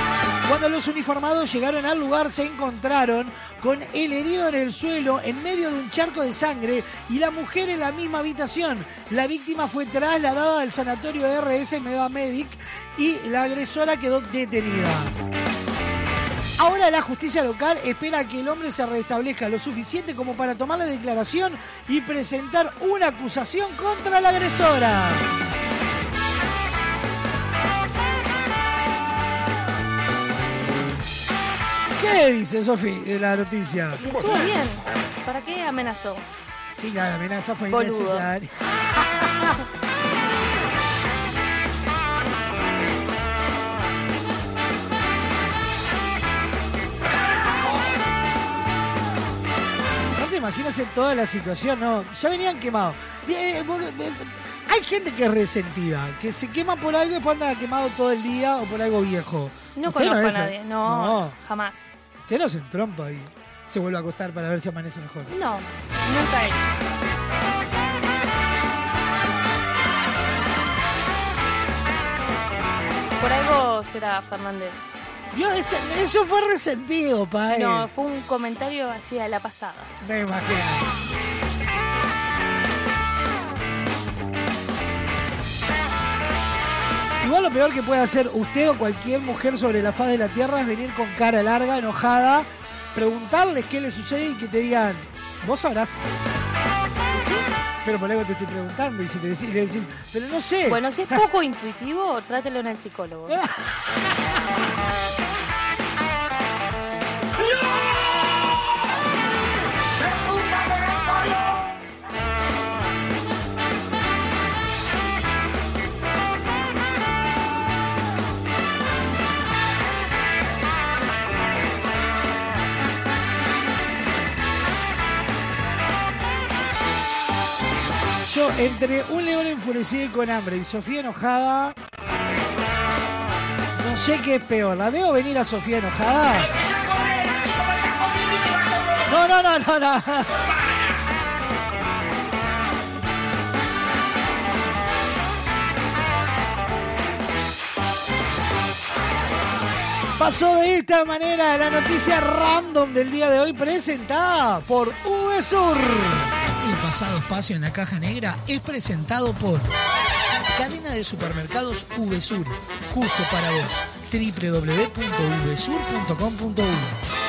Cuando los uniformados llegaron al lugar, se encontraron con el herido en el suelo, en medio de un charco de sangre, y la mujer en la misma habitación. La víctima fue trasladada al sanatorio RS Medamedic y la agresora quedó detenida. Ahora la justicia local espera que el hombre se restablezca lo suficiente como para tomar la declaración y presentar una acusación contra la agresora. ¿Qué dice Sofi de la noticia? Estuvo bien. ¿Para qué amenazó? Sí, la amenaza fue Boludo. innecesaria. No te imaginas en toda la situación, ¿no? Ya venían quemados. Eh, eh, Hay gente que es resentida, que se quema por algo y después anda quemado todo el día o por algo viejo. No Usted conozco a nadie. No, No, jamás. usted no se entrompa y se vuelve a acostar para ver si amanece mejor. No, nunca he hecho. Por algo será Fernández. Yo, ese- eso fue resentido, pa. No, fue un comentario así a la pasada. Me imagino. Igual lo peor que puede hacer usted o cualquier mujer sobre la faz de la tierra es venir con cara larga, enojada, preguntarles qué le sucede y que te digan, vos sabrás. Pero por algo te estoy preguntando y si te decís, le decís, pero no sé. Bueno, si es poco intuitivo, trátelo en el psicólogo. Entre un león enfurecido y con hambre y Sofía enojada, no sé qué es peor. ¿La veo venir a Sofía enojada? No, no, no, no, no. Pasó de esta manera la noticia random del día de hoy presentada por VSUR. Pasado espacio en la caja negra es presentado por Cadena de Supermercados VSUR. Justo para vos. www.vsur.com.uy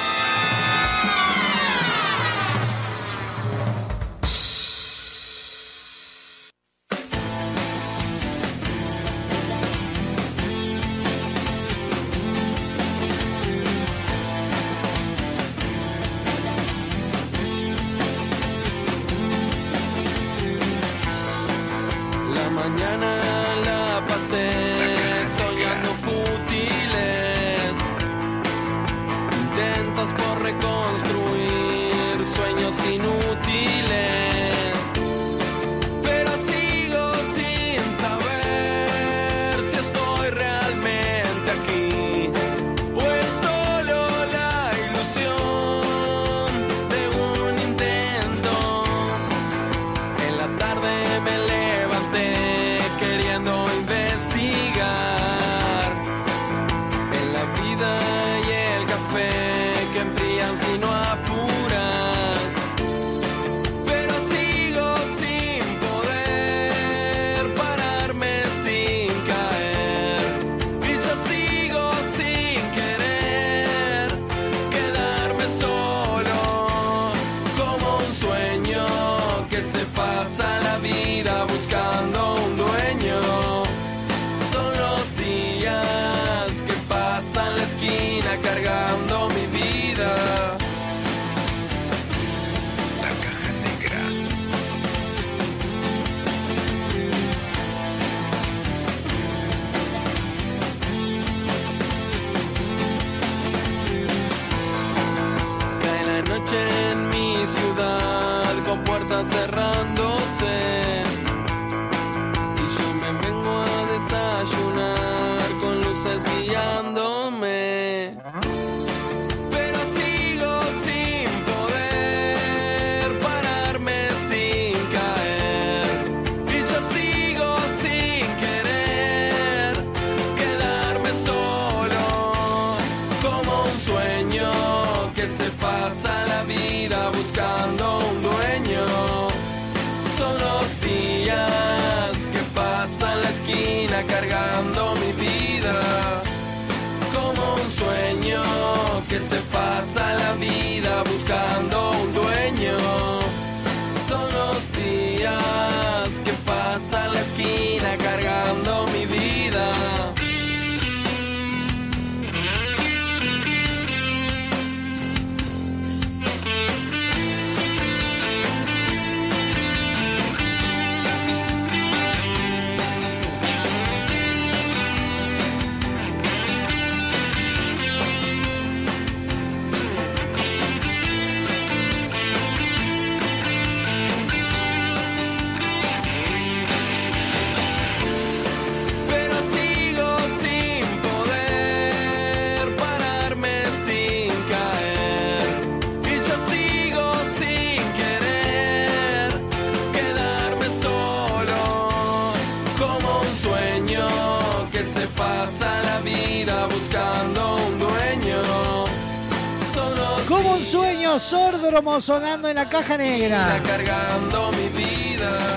Sonando en la caja negra.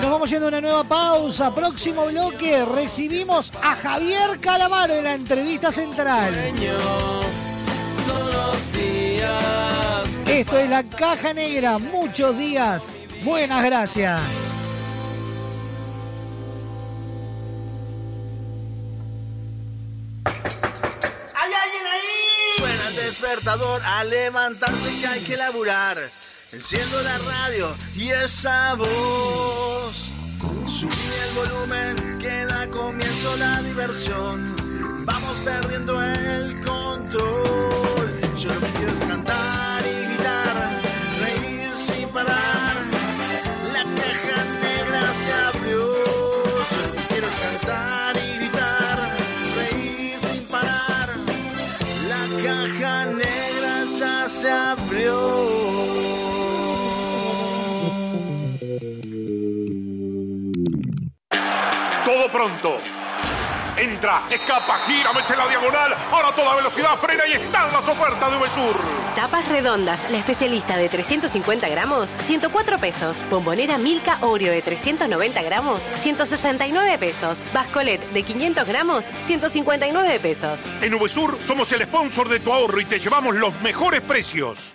Nos vamos yendo a una nueva pausa. Próximo bloque recibimos a Javier Calamaro en la entrevista central. Esto es la caja negra. Muchos días. Buenas gracias. A levantarse que hay que laburar. Enciendo la radio y esa voz. Subí el volumen que da comienzo la diversión. Vamos perdiendo el Entra, escapa, gira, mete la diagonal. Ahora toda velocidad frena y están las ofertas de Uvesur. Tapas redondas, la especialista de 350 gramos, 104 pesos. Bombonera Milka Oreo de 390 gramos, 169 pesos. Bascolet de 500 gramos, 159 pesos. En Uvesur somos el sponsor de tu ahorro y te llevamos los mejores precios.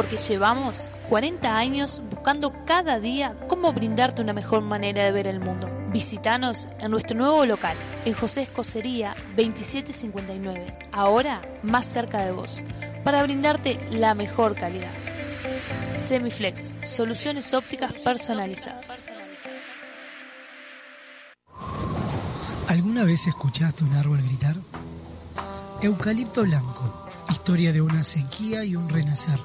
Porque llevamos 40 años buscando cada día cómo brindarte una mejor manera de ver el mundo. Visítanos en nuestro nuevo local, en José Escocería 2759, ahora más cerca de vos, para brindarte la mejor calidad. Semiflex, soluciones ópticas personalizadas. ¿Alguna vez escuchaste un árbol gritar? Eucalipto Blanco, historia de una sequía y un renacer.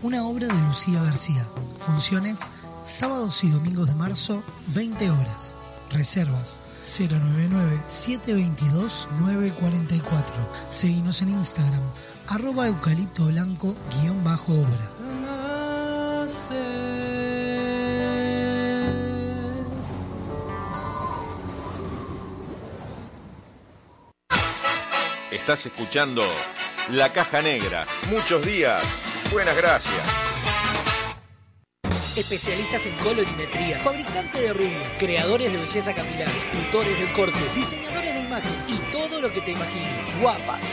Una obra de Lucía García. Funciones sábados y domingos de marzo, 20 horas. Reservas 099-722-944. Seguimos en Instagram, arroba eucalipto blanco guion bajo obra. Estás escuchando La Caja Negra. Muchos días. Buenas gracias. Especialistas en colorimetría, fabricantes de rubias, creadores de belleza capilar, escultores del corte, diseñadores de imagen y todo lo que te imagines. Guapas.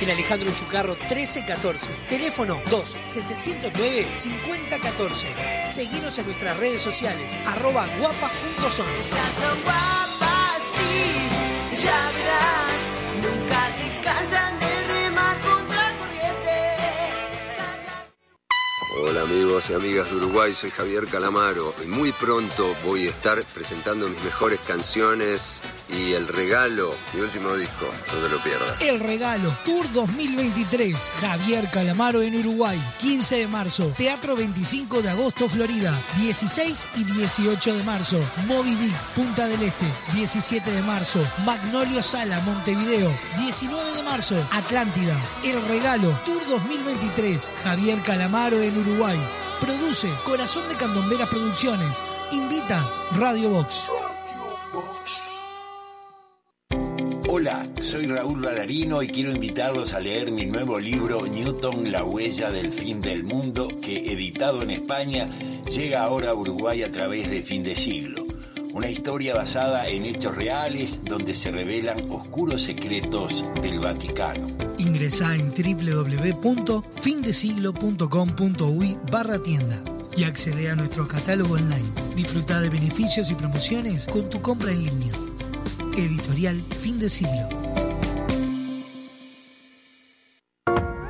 En Alejandro Chucarro 1314. Teléfono 2-709-5014. Seguinos en nuestras redes sociales, arroba guapas.son. son guapas, sí, ya verás. Amigos y amigas de Uruguay, soy Javier Calamaro y muy pronto voy a estar presentando mis mejores canciones y el regalo, mi último disco, no te lo pierdas. El regalo, Tour 2023, Javier Calamaro en Uruguay, 15 de marzo, Teatro 25 de agosto, Florida, 16 y 18 de marzo, Moby Dick, Punta del Este, 17 de marzo, Magnolio Sala, Montevideo, 19 de marzo, Atlántida, El regalo, Tour 2023, Javier Calamaro en Uruguay, produce Corazón de Candomberas Producciones, invita Radio Box. Hola, soy Raúl Balarino y quiero invitarlos a leer mi nuevo libro Newton, la huella del fin del mundo, que editado en España llega ahora a Uruguay a través de Fin de Siglo. Una historia basada en hechos reales donde se revelan oscuros secretos del Vaticano. Ingresá en www.findesiglo.com.uy barra tienda y accede a nuestro catálogo online. Disfruta de beneficios y promociones con tu compra en línea. Editorial Fin de Siglo.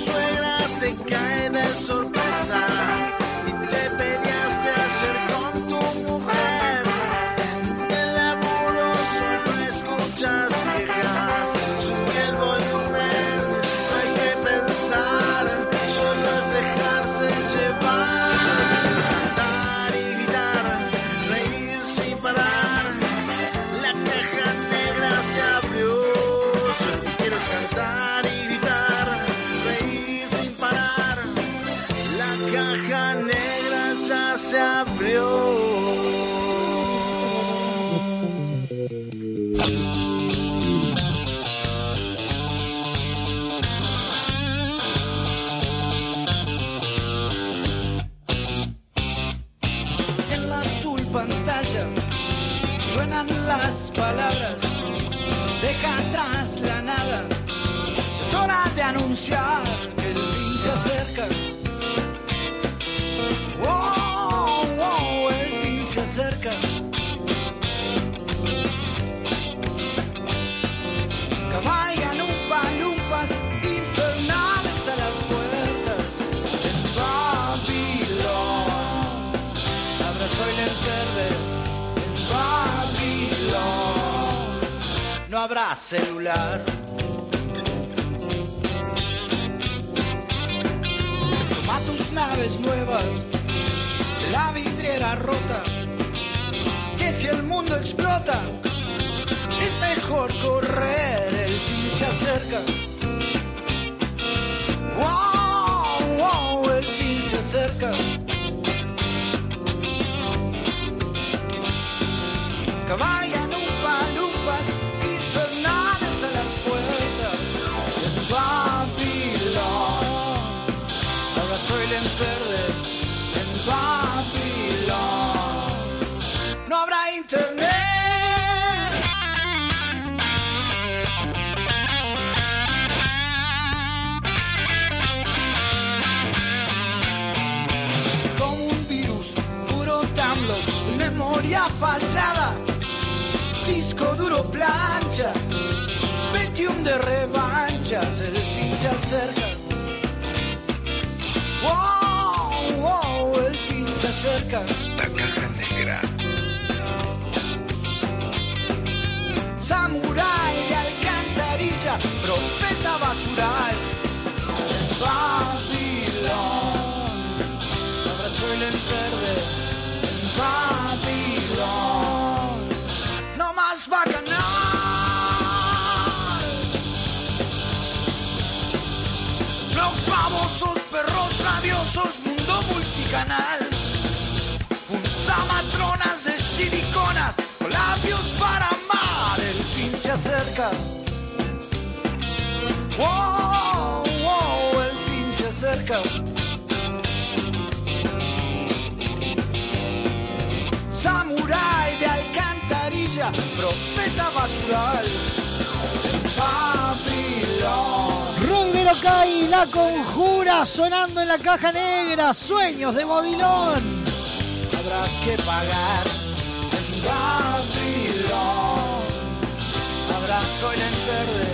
Suegra te cae que el fin se acerca. Wow, wow, el fin se acerca. Cabalgan un palumpas infernales a las puertas del Babilón. Abrazo y el verde en Babilón. No habrá celular. Tus naves nuevas la vidriera rota. Que si el mundo explota, es mejor correr, el fin se acerca. Wow, wow, el fin se acerca. Cabalgan fallada, disco duro plancha, 21 de revanchas, el fin se acerca. Wow, wow, el fin se acerca. La caja negra. Samurai de alcantarilla, profeta basural. Babilón, abrazo el verde. Babilón, no más bacanal. Blogs babosos, perros rabiosos, mundo multicanal. Funza matronas de siliconas, con labios para amar, el fin se acerca. Wow, wow, el fin se acerca. Profeta basural. Babilón. Kai, la conjura sonando en la caja negra, sueños de Babilón. Habrá que pagar en Babilón. Abrazo en el verde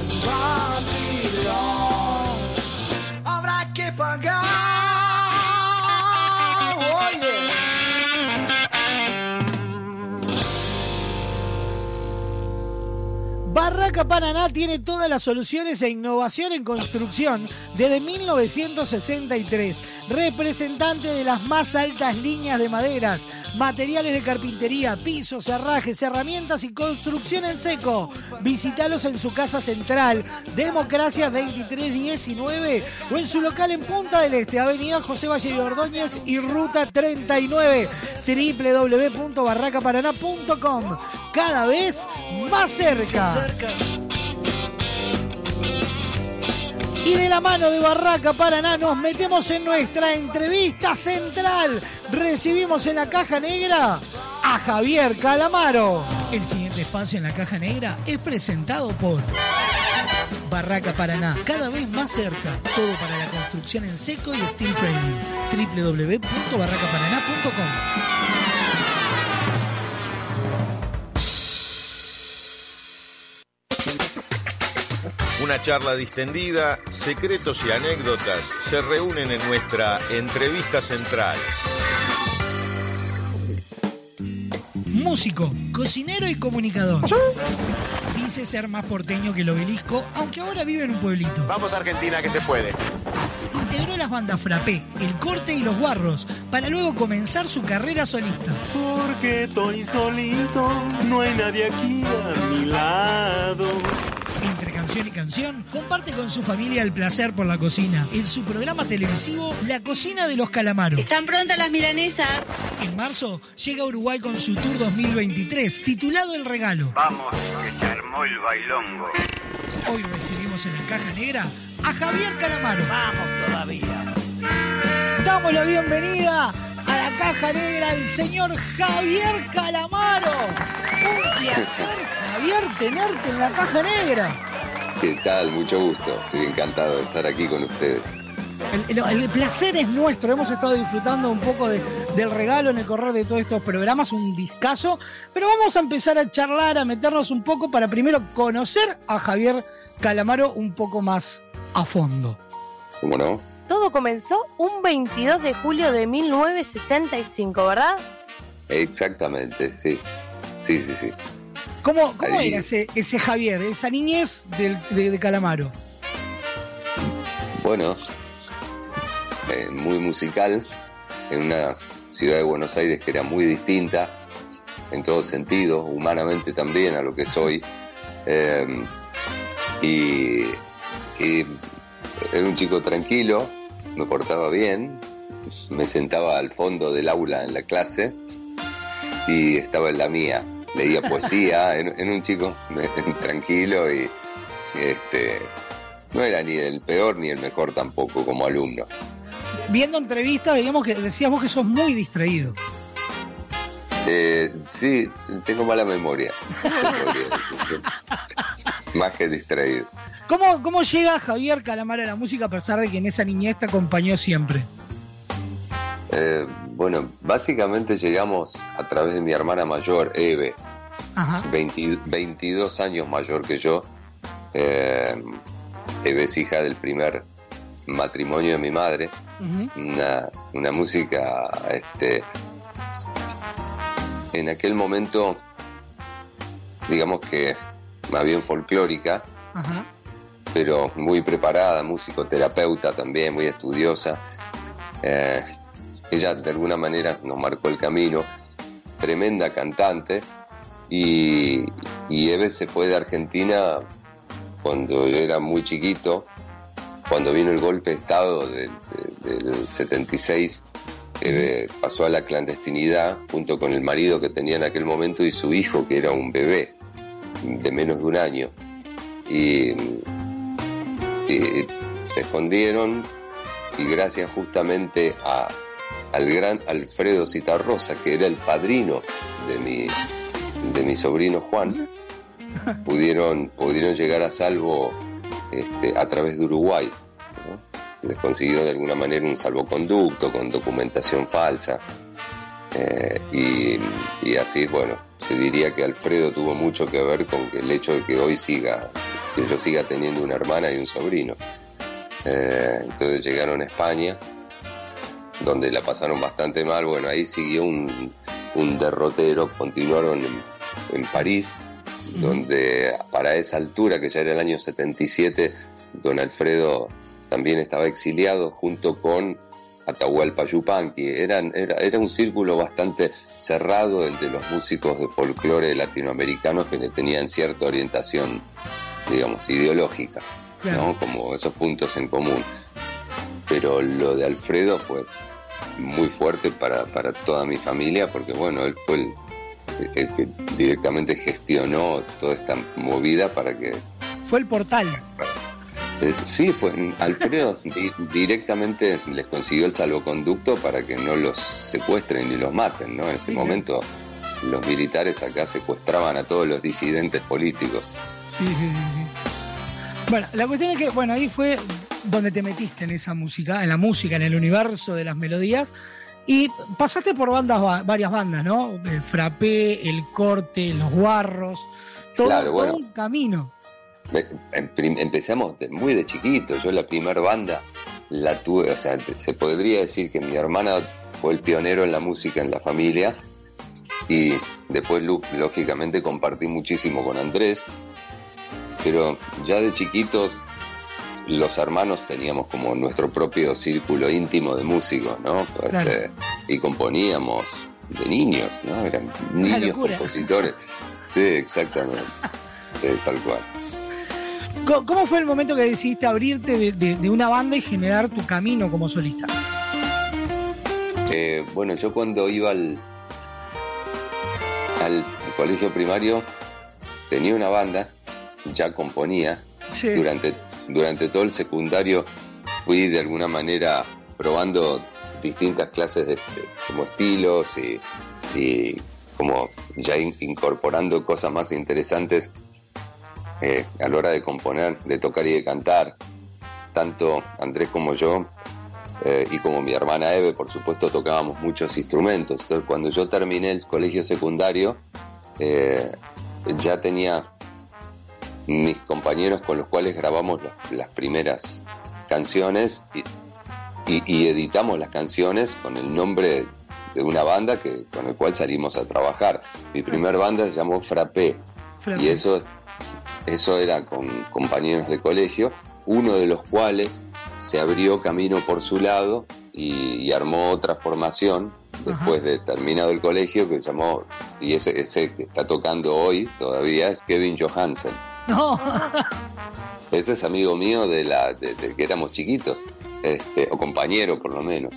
en Babilón. Barraca Paraná tiene todas las soluciones e innovación en construcción desde 1963. Representante de las más altas líneas de maderas, materiales de carpintería, pisos, herrajes, herramientas y construcción en seco. Visítalos en su casa central, Democracia 2319 o en su local en Punta del Este, Avenida José Valle de Ordóñez y Ruta 39, www.barracaparaná.com. Cada vez más cerca. Y de la mano de Barraca Paraná nos metemos en nuestra entrevista central. Recibimos en la caja negra a Javier Calamaro. El siguiente espacio en la caja negra es presentado por Barraca Paraná, cada vez más cerca. Todo para la construcción en seco y steel framing. www.barracaparaná.com. Una charla distendida, secretos y anécdotas se reúnen en nuestra entrevista central. Músico, cocinero y comunicador. Dice ser más porteño que el obelisco, aunque ahora vive en un pueblito. Vamos a Argentina que se puede. Integró las bandas Frappé, El Corte y Los Guarros, para luego comenzar su carrera solista. Porque estoy solito, no hay nadie aquí a mi lado. Canción y canción, comparte con su familia el placer por la cocina en su programa televisivo La Cocina de los Calamaros. ¿Están prontas las milanesas? En marzo llega a Uruguay con su tour 2023, titulado El Regalo. Vamos, que se armó el bailongo. Hoy recibimos en la caja negra a Javier Calamaro. Vamos todavía. Damos la bienvenida a la caja negra al señor Javier Calamaro. Un placer, Javier, tenerte en la caja negra. ¿Qué tal? Mucho gusto. Estoy encantado de estar aquí con ustedes. El, el- el placer es nuestro. Hemos estado disfrutando un poco de- del regalo en el correr de todos estos programas, un discazo. Pero vamos a empezar a charlar, a meternos un poco para primero conocer a Javier Calamaro un poco más a fondo. ¿Cómo no? Todo comenzó un 22 de julio de 1965, ¿verdad? Exactamente, sí. Sí, sí, sí. ¿Cómo, cómo era ese, ese Javier, esa niñez del- de, de Calamaro? Bueno, eh, muy musical, en una ciudad de Buenos Aires que era muy distinta en todo sentido, humanamente también a lo que soy. Eh, y, y era un chico tranquilo, me portaba bien, me sentaba al fondo del aula en la clase y estaba en la mía. Leía poesía, en, en un chico tranquilo y este, no era ni el peor ni el mejor tampoco como alumno. Viendo entrevistas veíamos que decías vos que sos muy distraído. Eh, sí, tengo mala memoria. Más que distraído. ¿Cómo, ¿Cómo llega Javier Calamaro a la música a pesar de que en esa niñez te acompañó siempre? Eh, bueno, básicamente llegamos a través de mi hermana mayor, Eve, Ajá. 20 22 años mayor que yo. Eh, Eve es hija del primer matrimonio de mi madre. Una, una música, este, en aquel momento, digamos que más bien folclórica, pero muy preparada, musicoterapeuta también, muy estudiosa. Eh, ella de alguna manera nos marcó el camino, tremenda cantante, y, Eve se fue de Argentina cuando yo era muy chiquito, cuando vino el golpe de Estado de- de- del 76. Eve pasó a la clandestinidad junto con el marido que tenía en aquel momento y su hijo, que era un bebé de menos de un año. Y, y se escondieron y gracias justamente a, al gran Alfredo Citarrosa, que era el padrino de mi, de mi sobrino Juan pudieron, pudieron llegar a salvo este, a través de Uruguay. ¿no? Les consiguió de alguna manera un salvoconducto con documentación falsa. Eh, y, y así, bueno, se diría que Alfredo tuvo mucho que ver con que el hecho de que hoy siga, que yo siga teniendo una hermana y un sobrino. Eh, entonces llegaron a España, donde la pasaron bastante mal. Bueno, ahí siguió un, un derrotero, continuaron en, en París, donde para esa altura, que ya era el año 77, don Alfredo también estaba exiliado junto con Atahualpa Yupanqui. Eran, era, era un círculo bastante cerrado el de los músicos de folclore latinoamericanos que le tenían cierta orientación, digamos, ideológica, ¿no? como esos puntos en común. Pero lo de Alfredo fue muy fuerte para, para toda mi familia porque, bueno, él fue el, el que directamente gestionó toda esta movida para que Fue el portal. eh, sí, fue Alfredo di- directamente les consiguió el salvoconducto para que no los secuestren ni los maten, ¿no? En ese momento los militares acá secuestraban a todos los disidentes políticos. Sí, sí. Bueno, la cuestión es que, bueno, ahí fue donde te metiste en esa música, en la música, en el universo de las melodías. Y pasaste por bandas, va- varias bandas, ¿no? El Frappé, El Corte, Los Guarros. Todo, Claro, todo bueno. un camino. Em- Empezamos muy de chiquito. Yo la primera banda la tuve, o sea, se podría decir que mi hermana fue el pionero en la música en la familia y después lógicamente compartí muchísimo con Andrés, pero ya de chiquitos los hermanos teníamos como nuestro propio círculo íntimo de músicos, ¿no? Claro. Este, y componíamos de niños, ¿no? Eran niños compositores. Sí, exactamente. Tal cual. ¿Cómo fue el momento que decidiste abrirte de, de- de una banda y generar tu camino como solista? Eh, bueno, yo cuando iba al, al colegio primario tenía una banda, ya componía. Sí. Durante, durante todo el secundario fui de alguna manera probando distintas clases de, como estilos y, y como ya in- incorporando cosas más interesantes eh, a la hora de componer, de tocar y de cantar. Tanto Andrés como yo eh, y como mi hermana Eve, por supuesto, tocábamos muchos instrumentos. Entonces, cuando yo terminé el colegio secundario, eh, ya tenía mis compañeros con los cuales grabamos las, las primeras canciones y, y- y editamos las canciones con el nombre de una banda que, con el cual salimos a trabajar. Mi primer banda se llamó Frappé Frappé. y eso, eso era con compañeros de colegio, uno de los cuales se abrió camino por su lado y, y armó otra formación después de terminado el colegio que se llamó, y ese, ese que está tocando hoy todavía es Kevin Johansen. No. Ese es amigo mío de la de, de que éramos chiquitos, este, o compañero por lo menos.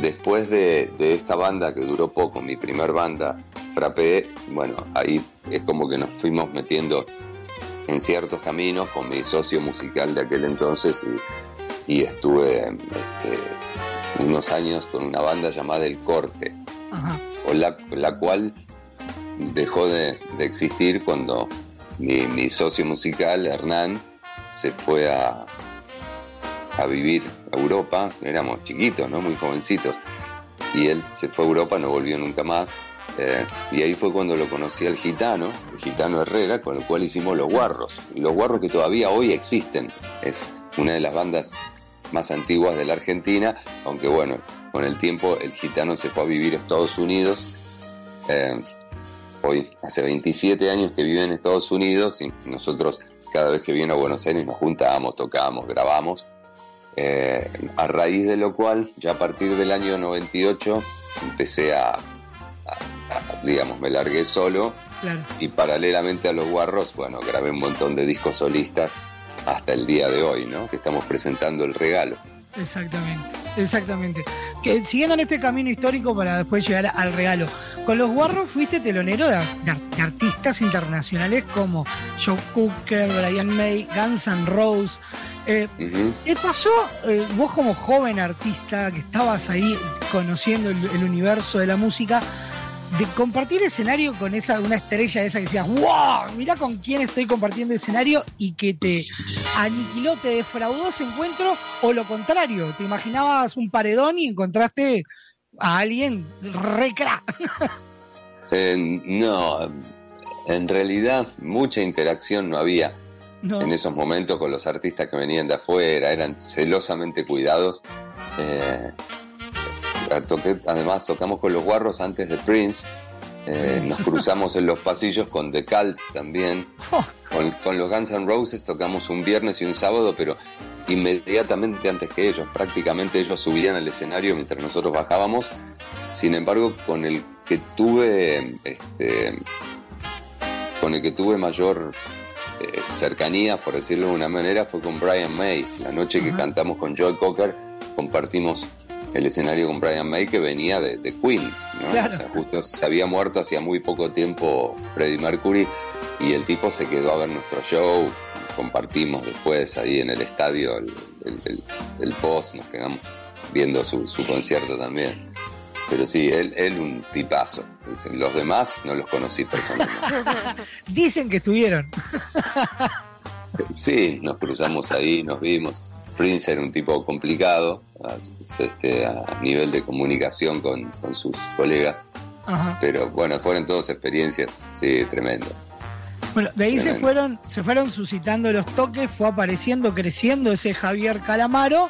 Después de, de esta banda que duró poco, mi primer banda, Frappé, bueno, ahí es como que nos fuimos metiendo en ciertos caminos con mi socio musical de aquel entonces y, y estuve este, unos años con una banda llamada El Corte, Ajá. o la, la cual dejó de, de existir cuando mi, socio musical, Hernán, se fue a, vivir a Europa, éramos chiquitos, ¿no? Muy jovencitos, y él se fue a Europa, no volvió nunca más, eh, y ahí fue cuando lo conocí al gitano, el gitano Herrera, con el cual hicimos Los Guarros, Los Guarros que todavía hoy existen, es una de las bandas más antiguas de la Argentina, aunque bueno, con el tiempo el gitano se fue a vivir a Estados Unidos, eh, hoy hace 27 años que vive en Estados Unidos y nosotros cada vez que viene a Buenos Aires nos juntábamos, tocábamos, grabamos. Eh, a raíz de lo cual, ya a partir del año 98, empecé a, a- a- digamos, me largué solo Claro. y paralelamente a los guarros, bueno, grabé un montón de discos solistas hasta el día de hoy, ¿no? Que estamos presentando el regalo. Exactamente, exactamente. Que siguiendo en este camino histórico para después llegar al regalo. Con los guarros fuiste telonero de, de ar- de artistas internacionales como Joe Cooker, Brian May, Guns N' Roses. Eh, Ujú. ¿Qué pasó eh, vos como joven artista que estabas ahí conociendo el, el universo de la música? De compartir escenario con esa una estrella esa que decías, wow, mirá con quién estoy compartiendo escenario y que te aniquiló, te defraudó ese encuentro, o lo contrario, te imaginabas un paredón y encontraste a alguien re crack. Eh, no, en realidad mucha interacción no había No. en esos momentos con los artistas que venían de afuera, eran celosamente cuidados. Eh, toqué- además tocamos con los guarros antes de Prince, eh, nos cruzamos en los pasillos con The Cult también, con, con los Guns N' Roses tocamos un viernes y un sábado, pero inmediatamente antes que ellos, prácticamente ellos subían al escenario mientras nosotros bajábamos. Sin embargo, con el que tuve, este, con el que tuve mayor eh, cercanía, por decirlo de una manera, fue con Brian May. La noche que cantamos con Joe Cocker, compartimos el escenario con Brian May que venía de, de Queen. ¿no? Claro. O sea, justo se había muerto hacía muy poco tiempo Freddie Mercury y el tipo se quedó a ver nuestro show. Compartimos después ahí en el estadio el, el, el- el post, nos quedamos viendo su, su concierto también. Pero sí, él, él un tipazo. Los demás no los conocí personalmente. Dicen que estuvieron. Sí, nos cruzamos ahí, nos vimos. Prince era un tipo complicado a, este, a nivel de comunicación con, con sus colegas, Ajá. pero bueno, fueron todas experiencias, sí, tremendo. Bueno, de ahí se fueron, se fueron suscitando los toques, fue apareciendo, creciendo ese Javier Calamaro.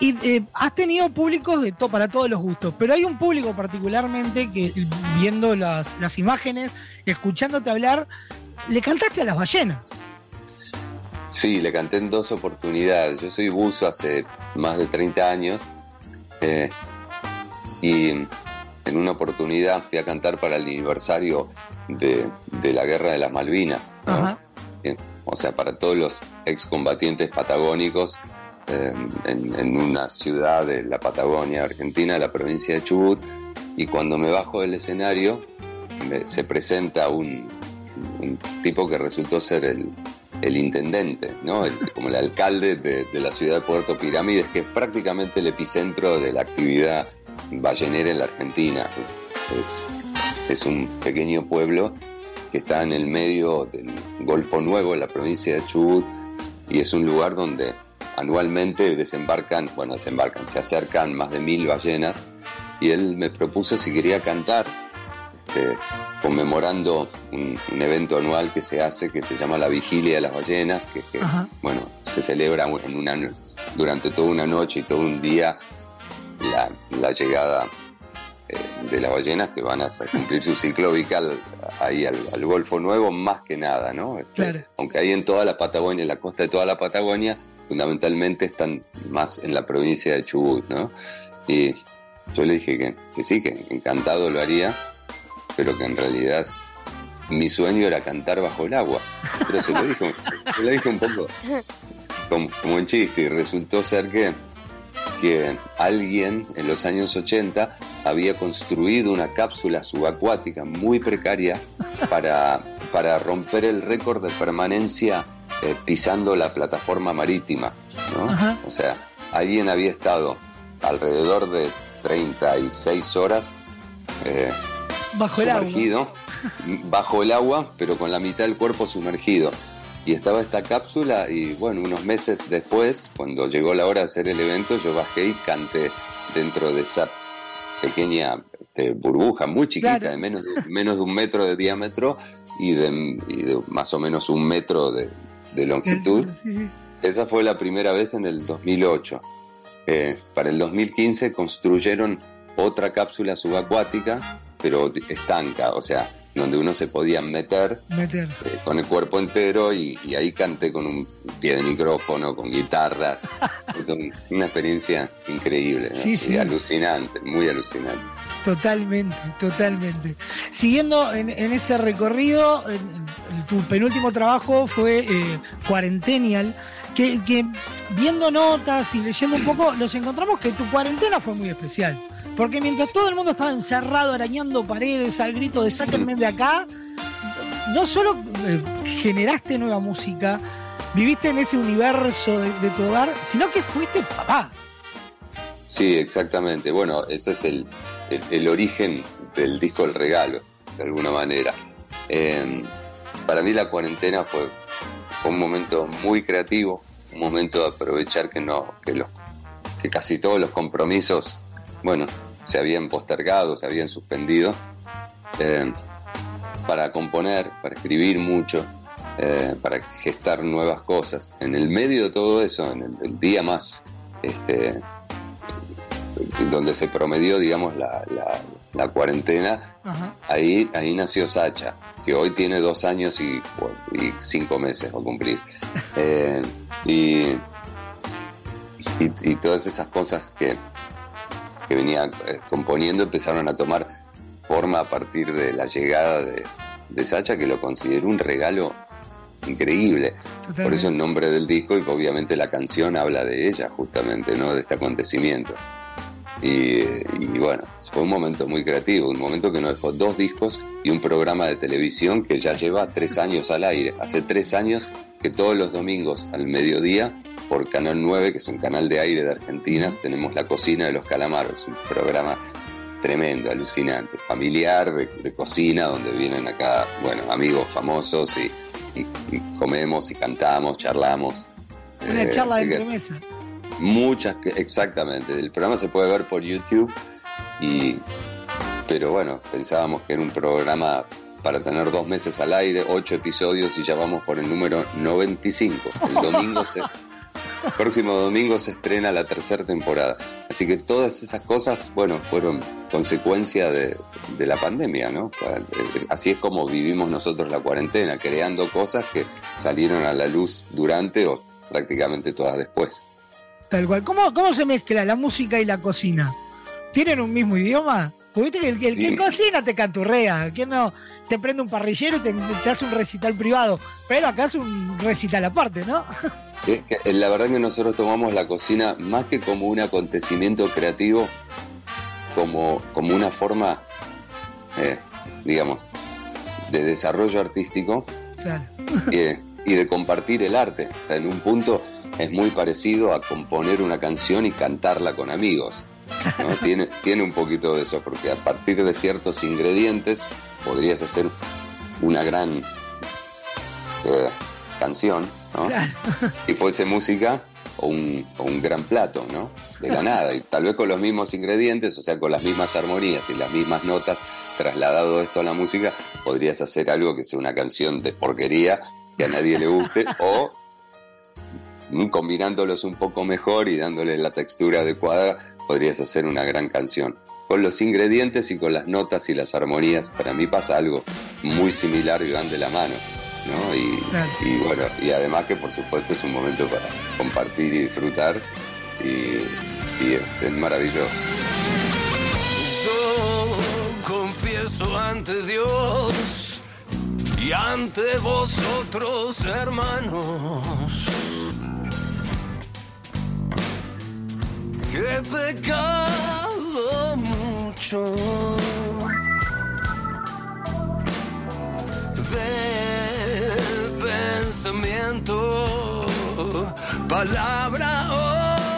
Y eh, has tenido públicos de to- para todos los gustos, pero hay un público particularmente que viendo las, las imágenes, escuchándote hablar, le cantaste a las ballenas. Sí, le canté en dos oportunidades. Yo soy buzo hace más de 30 años eh, y en una oportunidad fui a cantar para el aniversario de, de la Guerra de las Malvinas. ¿no? Ajá. Eh, O sea, para todos los excombatientes patagónicos eh, en, en una ciudad de la Patagonia, Argentina, la provincia de Chubut. Y cuando me bajo del escenario, me- se presenta un, un tipo que resultó ser el, el intendente, ¿no? El- como el alcalde de, la ciudad de Puerto Pirámides, que es prácticamente el epicentro de la actividad ballenera en la Argentina. Es, es un pequeño pueblo que está en el medio del Golfo Nuevo, en la provincia de Chubut, y es un lugar donde anualmente desembarcan, bueno, desembarcan, se acercan más de mil ballenas, y él me propuso si quería cantar, este, conmemorando un, un evento anual que se hace que se llama la Vigilia de las Ballenas, que, que, bueno, se celebra en una, durante toda una noche y todo un día la, la llegada eh, de las ballenas que van a cumplir su ciclo vital ahí al, al Golfo Nuevo, más que nada, ¿no? Este, Claro. Aunque ahí en toda la Patagonia, en la costa de toda la Patagonia, fundamentalmente están más en la provincia de Chubut, ¿no? Y yo le dije que, que sí, que encantado lo haría, pero que en realidad mi sueño era cantar bajo el agua. Pero se lo dije, se lo dije un poco como, como en chiste y resultó ser que, que alguien en los años 80 había construido una cápsula subacuática muy precaria para, para romper el récord de permanencia eh, pisando la plataforma marítima. O sea, alguien había estado alrededor de 36 horas eh, Bajo el agua. bajo el agua, pero con la mitad del cuerpo sumergido. Y estaba esta cápsula y bueno, unos meses después, cuando llegó la hora de hacer el evento, yo bajé y canté dentro de esa pequeña este, burbuja muy chiquita, Claro. de menos de, menos de un metro de diámetro y de, y de más o menos un metro de, de longitud. Sí, sí. Esa fue la primera vez en el 2008. Eh, para el 2015 construyeron otra cápsula subacuática, pero estanca, o sea, donde uno se podía meter Meter. eh, con el cuerpo entero y, y ahí canté con un pie de micrófono, con guitarras. Es un- una experiencia increíble, ¿no? Sí, sí. alucinante, muy alucinante. Totalmente, totalmente. Siguiendo en, en ese recorrido, en- en tu penúltimo trabajo fue eh, Cuarentenial, que, que viendo notas y leyendo un poco, nos encontramos que tu cuarentena fue muy especial. Porque mientras todo el mundo estaba encerrado, arañando paredes, al grito de sáquenme de acá, no solo eh, generaste nueva música, viviste en ese universo de, tu hogar, sino que fuiste papá. Sí, exactamente. Bueno, ese es el, el- origen del disco El Regalo, de alguna manera. Eh, para mí la cuarentena fue, fue un momento muy creativo, un momento de aprovechar que no, que los, que casi todos los compromisos, bueno, se habían postergado, se habían suspendido, eh, para componer, para escribir mucho, eh, para gestar nuevas cosas. En el medio de todo eso, en el, el día más, este, donde se promedió, digamos, la, la- la cuarentena, Ajá. ahí, ahí nació Sacha, que hoy tiene dos años y, cinco meses va a cumplir. Eh, y, y, y todas esas cosas que, que venía eh, componiendo empezaron a tomar forma a partir de la llegada de, de Sacha, que lo considero un regalo increíble. Totalmente. Por eso el nombre del disco y obviamente la canción habla de ella, justamente, ¿no? De este acontecimiento. Y, y bueno, fue un momento muy creativo, un momento que nos dejó dos discos y un programa de televisión que ya lleva tres años al aire. Hace tres años que todos los domingos al mediodía, por Canal 9, que es un canal de aire de Argentina, tenemos La Cocina de los Calamaros, un programa tremendo, alucinante, familiar, de, de cocina, donde vienen acá, bueno, amigos famosos y, y- y comemos y cantamos, charlamos. Una Eh, charla de entremesa. Muchas, exactamente. El programa se puede ver por YouTube y, pero bueno, pensábamos que era un programa para tener dos meses al aire, ocho episodios y ya vamos por el número 95. El domingo se, el próximo domingo se estrena la tercera temporada. Así que todas esas cosas, bueno, fueron consecuencia de, de la pandemia, ¿no? Así es como vivimos nosotros la cuarentena, creando cosas que salieron a la luz durante o prácticamente todas después. Tal cual. ¿Cómo, ¿Cómo se mezcla la música y la cocina? ¿Tienen un mismo idioma? Porque viste que el, que- que cocina te canturrea. ¿Quién no? Te prende un parrillero y te, te hace un recital privado. Pero acá es un recital aparte, ¿no? Es que eh, la verdad que nosotros tomamos la cocina más que como un acontecimiento creativo, como, como una forma, eh, digamos, de desarrollo artístico Claro. y, y de compartir el arte. O sea, en un punto es muy parecido a componer una canción y cantarla con amigos. ¿no? tiene, tiene un poquito de eso, porque a partir de ciertos ingredientes podrías hacer una gran eh, canción, ¿no? Claro. si fuese música o un, o un gran plato, ¿no? De la nada. Y tal vez con los mismos ingredientes, o sea, con las mismas armonías y las mismas notas, trasladado esto a la música, podrías hacer algo que sea una canción de porquería que a nadie le guste o combinándolos un poco mejor y dándole la textura adecuada, podrías hacer una gran canción. Con los ingredientes y con las notas y las armonías, para mí pasa algo muy similar y van de la mano. ¿No? Y, Claro. y bueno, y además que por supuesto es un momento para compartir y disfrutar y, y es, es maravilloso. Yo confieso ante Dios y ante vosotros, hermanos, que he pecado mucho palabra,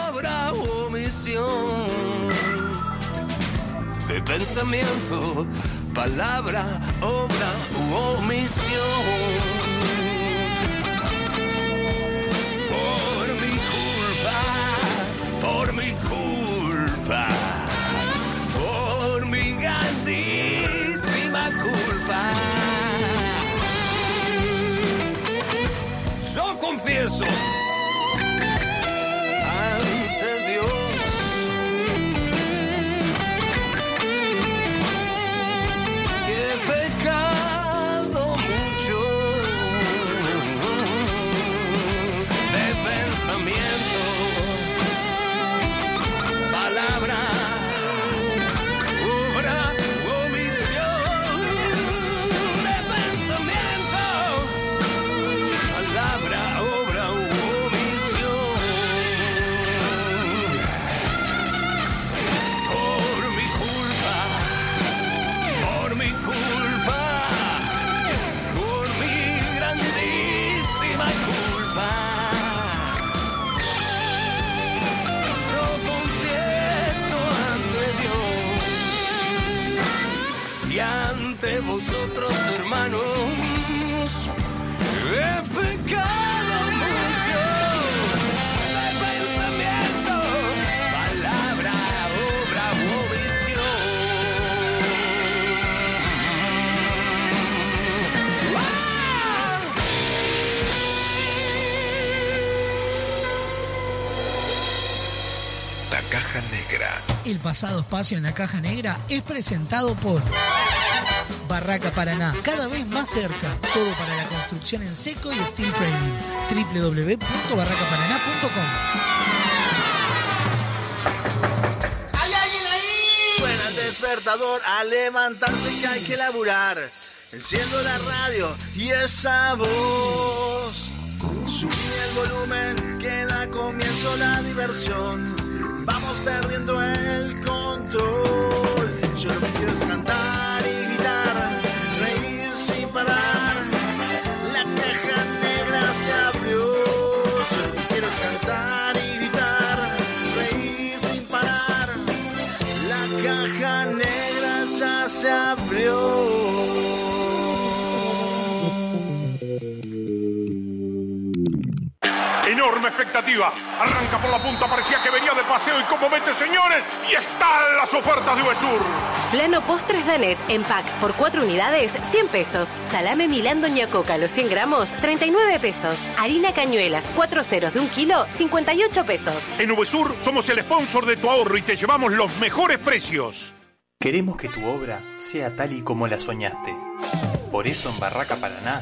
obra, omisión de pensamiento, palabra, obra omisión. Por mi culpa, por mi culpa, por mi grandísima culpa. Yo confieso El pasado espacio en la caja negra es presentado por Barraca Paraná, cada vez más cerca. Todo para la construcción en seco y steel framing. www.barracaparaná.com. Suena el despertador a levantarse que hay que laburar. Enciendo la radio y esa voz. Subí el volumen que da comienzo la diversión. Perdiendo el control. Yo lo quiero cantar expectativa. Arranca por la punta, parecía que venía de paseo y como mete señores. Y están las ofertas de Uvesur. Flano Postres Danet en pack por 4 unidades, 100 pesos. Salame Milán Doña Coca, los 100 gramos, 39 pesos. Harina Cañuelas, 4 ceros de un kilo, 58 pesos. En Uvesur somos el sponsor de tu ahorro y te llevamos los mejores precios. Queremos que tu obra sea tal y como la soñaste. Por eso en Barraca Paraná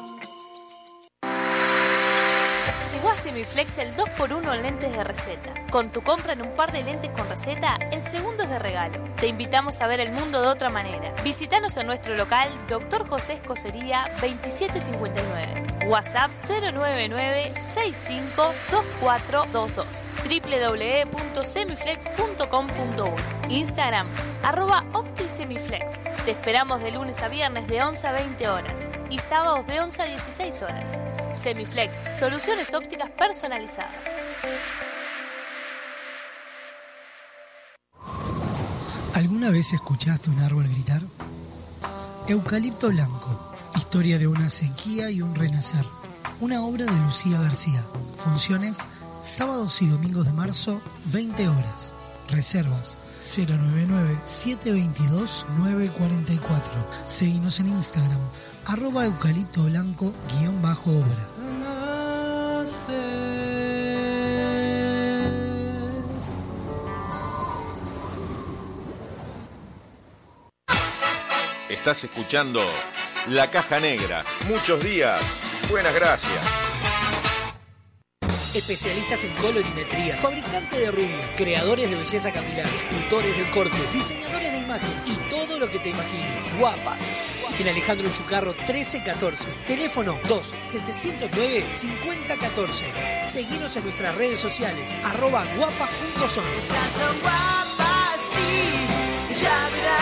Llegó a Semiflex el 2x1 en lentes de receta. Con tu compra en un par de lentes con receta, en segundos de regalo. Te invitamos a ver el mundo de otra manera. Visítanos en nuestro local, Dr. José Escocería 2759. WhatsApp 099-652422. www.semiflex.com.uy Instagram, arroba OptiSemiflex. Te esperamos de lunes a viernes de 11 a 20 horas y sábados de 11 a 16 horas. Semiflex, soluciones ópticas personalizadas. ¿Alguna vez escuchaste un árbol gritar? Eucalipto Blanco, historia de una sequía y un renacer. Una obra de Lucía García. Funciones sábados y domingos de marzo, 20 horas. Reservas 099-722-944. Seguimos en Instagram, arroba eucalipto blanco guion bajo obra. Estás escuchando La Caja Negra. Muchos días. Buenas gracias. Especialistas en colorimetría, fabricantes de rubias, creadores de belleza capilar, escultores del corte, diseñadores de imagen y todo lo que te imagines. Guapas. En Alejandro Chucarro 1314. Teléfono 2-709-5014. Seguinos en nuestras redes sociales, arroba guapas.son. guapas, sí, ya verás,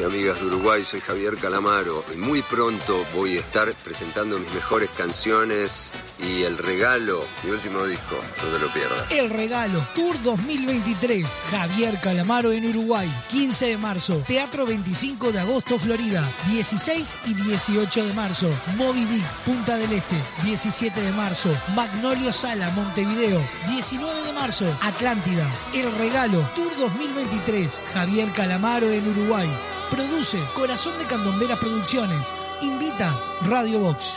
amigos amigas de Uruguay, soy Javier Calamaro y muy pronto voy a estar presentando mis mejores canciones y el regalo, mi último disco, no te lo pierdas. El regalo Tour 2023. Javier Calamaro en Uruguay. 15 de marzo. Teatro 25 de agosto, Florida. 16 y 18 de marzo. Moby Dick, Punta del Este. 17 de marzo. Magnolio Sala, Montevideo. 19 de marzo. Atlántida. El regalo Tour 2023. Javier Calamaro en Uruguay. Produce Corazón de Candomberas Producciones. Invita Radio Box.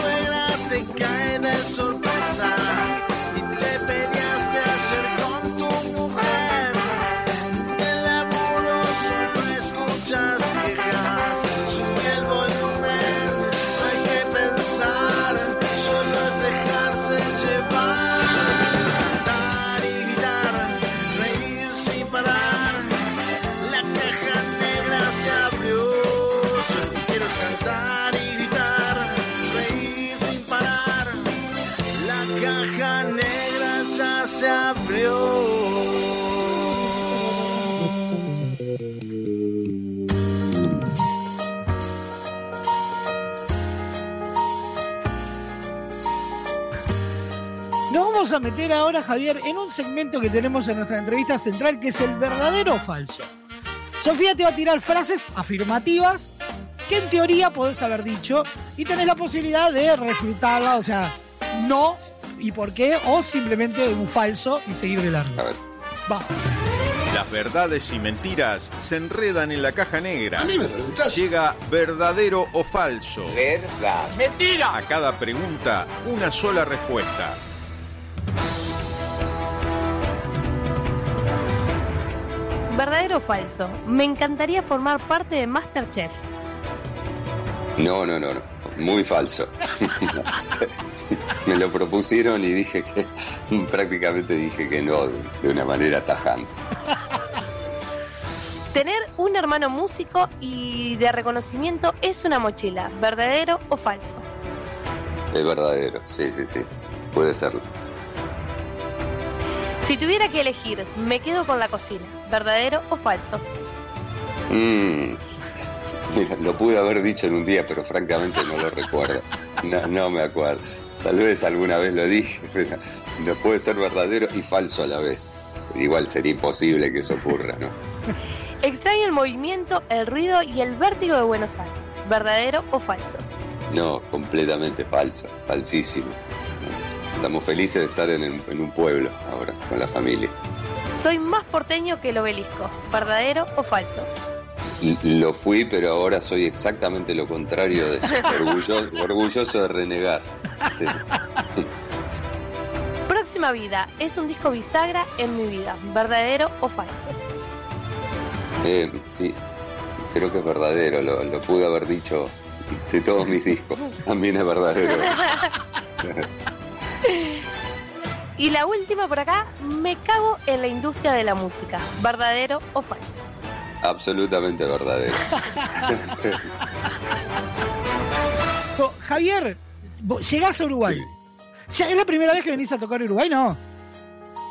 Hoy vamos a meter ahora, Javier, en un segmento que tenemos en nuestra entrevista central, que es el verdadero o falso. Sofía te va a tirar frases afirmativas que en teoría podés haber dicho y tenés la posibilidad de refutarla, o sea, no y por qué, o simplemente un falso y seguir de largo. Va. Las verdades y mentiras se enredan en la caja negra. A mí me. Llega verdadero o falso. Verdad. Mentira. A cada pregunta, una sola respuesta. ¿Verdadero o falso? Me encantaría formar parte de Masterchef. No, no, no, no. Muy falso. Me lo propusieron y dije que prácticamente dije que no de una manera tajante. Tener un hermano músico y de reconocimiento es una mochila. ¿Verdadero o falso? Es verdadero, sí, sí, sí. Puede serlo. Si tuviera que elegir, me quedo con la cocina. ¿Verdadero o falso? Mm. Mira, lo pude haber dicho en un día, pero francamente no lo recuerdo. No, no me acuerdo. Tal vez alguna vez lo dije, pero no puede ser verdadero y falso a la vez. Igual sería imposible que eso ocurra, ¿no? Extraño el movimiento, el ruido y el vértigo de Buenos Aires. ¿Verdadero o falso? No, completamente falso, falsísimo. Estamos felices de estar en, el- en un pueblo ahora, con la familia. Soy más porteño que el obelisco. ¿Verdadero o falso? Lo fui, pero ahora soy exactamente lo contrario de eso. Orgulloso, orgulloso de renegar. Sí. Próxima vida es un disco bisagra en mi vida. ¿Verdadero o falso? Eh, sí, creo que es verdadero. Lo, lo pude haber dicho de todos mis discos. También es verdadero. Y la última por acá, me cago en la industria de la música. ¿Verdadero o falso? Absolutamente verdadero. Javier, vos llegás a Uruguay. ¿Es la primera vez que venís a tocar Uruguay? No.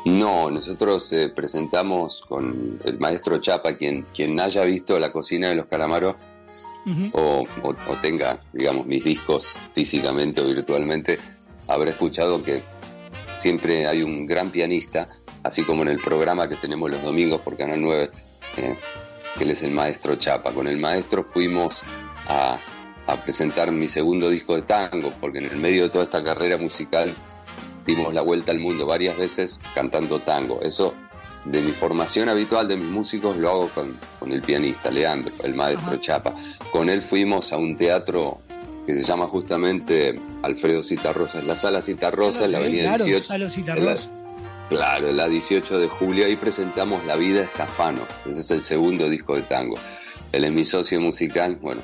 No, nosotros eh, presentamos con el maestro Chapa, quien, quien haya visto la cocina de los calamaros o, o- o tenga, digamos, mis discos físicamente o virtualmente, habrá escuchado que siempre hay un gran pianista, así como en el programa que tenemos los domingos por Canal 9, eh, que él es el maestro Chapa. Con el maestro fuimos a, a presentar mi segundo disco de tango, porque en el medio de toda esta carrera musical dimos la vuelta al mundo varias veces cantando tango. Eso de mi formación habitual de mis músicos lo hago con, con el pianista Leandro, el maestro Chapa. Con él fuimos a un teatro que se llama justamente Alfredo Citarrosa, la sala Citarrosa, en la avenida claro, 18. Salo en Citarrosa. la- claro, la 18 de julio, ahí presentamos La vida es Zafano, ese es el segundo disco de tango. Él es mi socio musical, bueno,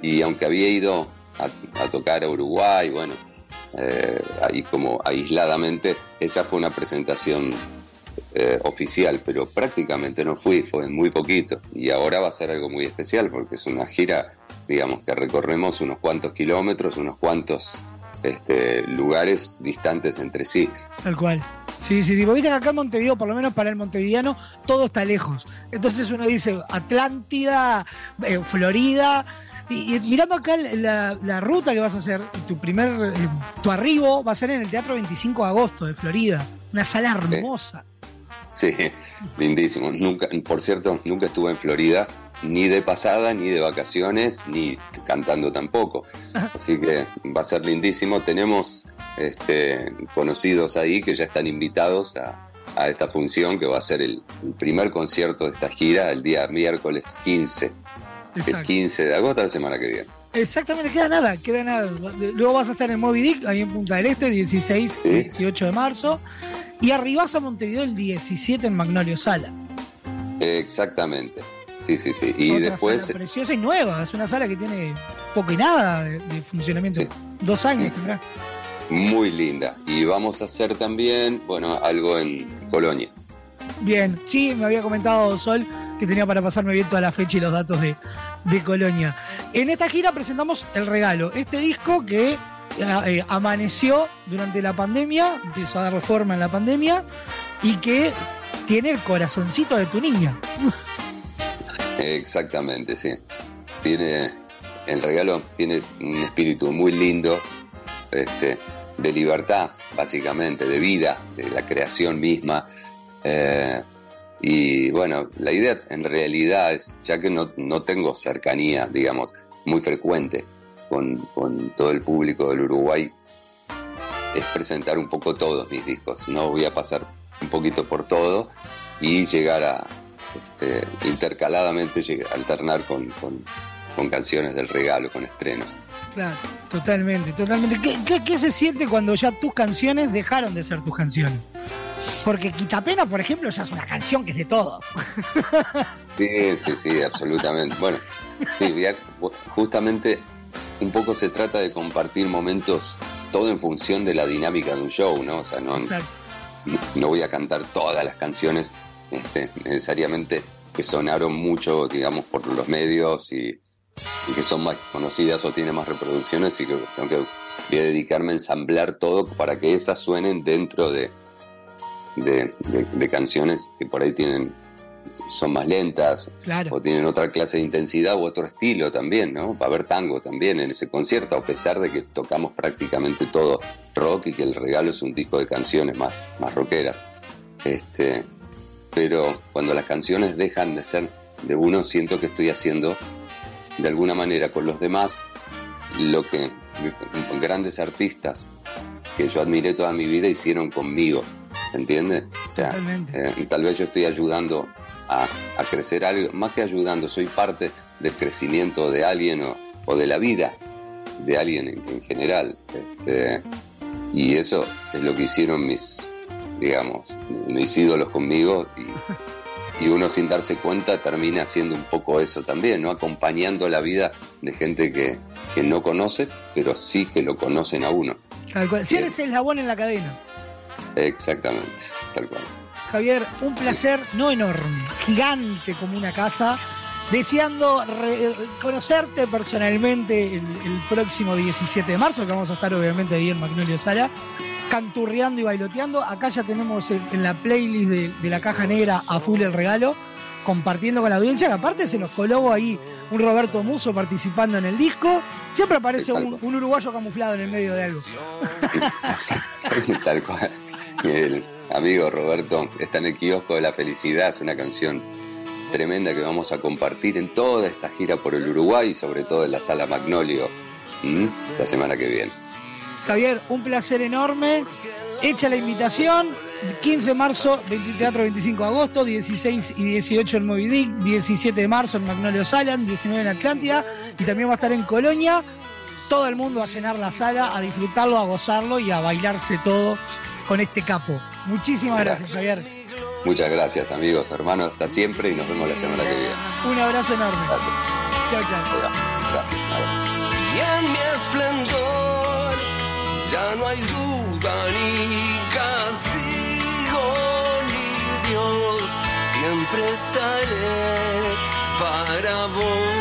y aunque había ido a, a tocar a Uruguay, bueno, eh, ahí como aisladamente, esa fue una presentación eh, oficial, pero prácticamente no fui, fue muy poquito. Y ahora va a ser algo muy especial porque es una gira, digamos, que recorremos unos cuantos kilómetros, unos cuantos este, lugares distantes entre sí. Tal cual. Sí, sí, sí. Vos viste que acá en Montevideo, por lo menos para el montevideano, todo está lejos. Entonces uno dice Atlántida, eh, Florida, Y, y mirando acá la, la ruta que vas a hacer, tu primer, eh, tu arribo va a ser en el Teatro 25 de Agosto de Florida. Una sala hermosa. Sí, lindísimo. Nunca, por cierto, nunca estuve en Florida, ni de pasada, ni de vacaciones, ni cantando tampoco. Así que va a ser lindísimo. Tenemos este, conocidos ahí que ya están invitados a, a esta función, que va a ser el, el primer concierto de esta gira el día miércoles 15. El Exacto. 15 de agosto, la semana que viene. Exactamente, queda nada, queda nada. Luego vas a estar en Moby Dick, ahí en Punta del Este, 16 y 18 de marzo. Y arribás a Montevideo el 17 en Magnolio Sala. Exactamente. Sí, sí, sí. Y Otra después, sala preciosa y nueva. Es una sala que tiene poco y nada de, de funcionamiento. Dos años tendrá. muy linda. Y vamos a hacer también, bueno, algo en Colonia. Bien, sí, me había comentado Sol que tenía para pasarme bien toda la fecha y los datos de, de Colonia. En esta gira presentamos El Regalo, este disco que eh, eh, amaneció durante la pandemia, empezó a dar forma en la pandemia y que tiene el corazoncito de tu niña. Exactamente, sí. Tiene, el regalo tiene un espíritu muy lindo, este, de libertad, básicamente, de vida, de la creación misma. Eh, y bueno, la idea en realidad es, ya que no, no tengo cercanía, digamos, muy frecuente con, con todo el público del Uruguay, es presentar un poco todos mis discos. No voy a pasar un poquito por todo y llegar a este, intercaladamente alternar con, con- con canciones del regalo, con estrenos. Claro, totalmente, totalmente. ¿Qué, qué, qué se siente cuando ya tus canciones dejaron de ser tus canciones? Porque Quitapena, por ejemplo, ya es una canción que es de todos. Sí, sí, sí, absolutamente. Bueno, sí, justamente un poco se trata de compartir momentos, todo en función de la dinámica de un show, ¿no? O sea, no, Exacto. no voy a cantar todas las canciones este, necesariamente que sonaron mucho, digamos, por los medios y, y que son más conocidas o tienen más reproducciones y que tengo que voy a dedicarme a ensamblar todo para que esas suenen dentro de, de, de- de canciones que por ahí tienen son más lentas Claro. o tienen otra clase de intensidad u otro estilo también, ¿no? Va a haber tango también en ese concierto, a pesar de que tocamos prácticamente todo rock y que el regalo es un disco de canciones más, más rockeras. Este, pero cuando las canciones dejan de ser de uno, siento que estoy haciendo de alguna manera con los demás lo que grandes artistas que yo admiré toda mi vida hicieron conmigo. ¿Se entiende? O sea, eh, tal vez yo estoy ayudando a, a crecer algo, más que ayudando, soy parte del crecimiento de alguien o, o de la vida de alguien en, en general. Este, y eso es lo que hicieron mis, digamos, mis ídolos conmigo y, y uno sin darse cuenta termina haciendo un poco eso también, ¿no? Acompañando la vida de gente que, que no conoce, pero sí que lo conocen a uno. Tal cual. Si eres eslabón en la cadena. Exactamente, tal cual. Javier, un placer no enorme, gigante como una casa. Deseando re- conocerte personalmente el, el próximo 17 de marzo, que vamos a estar obviamente ahí en Magnolio Sala, canturreando y bailoteando. Acá ya tenemos en, en la playlist de, de la caja negra a full el regalo, compartiendo con la audiencia, que aparte se nos coló ahí un Roberto Muso participando en el disco. Siempre aparece un, un uruguayo camuflado en el medio de algo. Tal cual. El amigo Roberto está en el kiosco de la felicidad, es una canción tremenda que vamos a compartir en toda esta gira por el Uruguay y sobre todo en la sala Magnolio la semana que viene. Javier, un placer enorme. Hecha la invitación, 15 de marzo, 20 Teatro 25 de agosto, 16 y 18 en Moby Dick, 17 de marzo en Magnolio Salan, 19 en Atlántida y también va a estar en Colonia. Todo el mundo a llenar la sala, a disfrutarlo, a gozarlo y a bailarse todo con este capo. Muchísimas gracias, Javier. Muchas gracias amigos, hermanos, hasta siempre y nos vemos la semana que viene. Un abrazo enorme. Chao, chao. Gracias. Y en mi esplendor ya no hay duda ni castigo ni Dios. Siempre estaré para vos.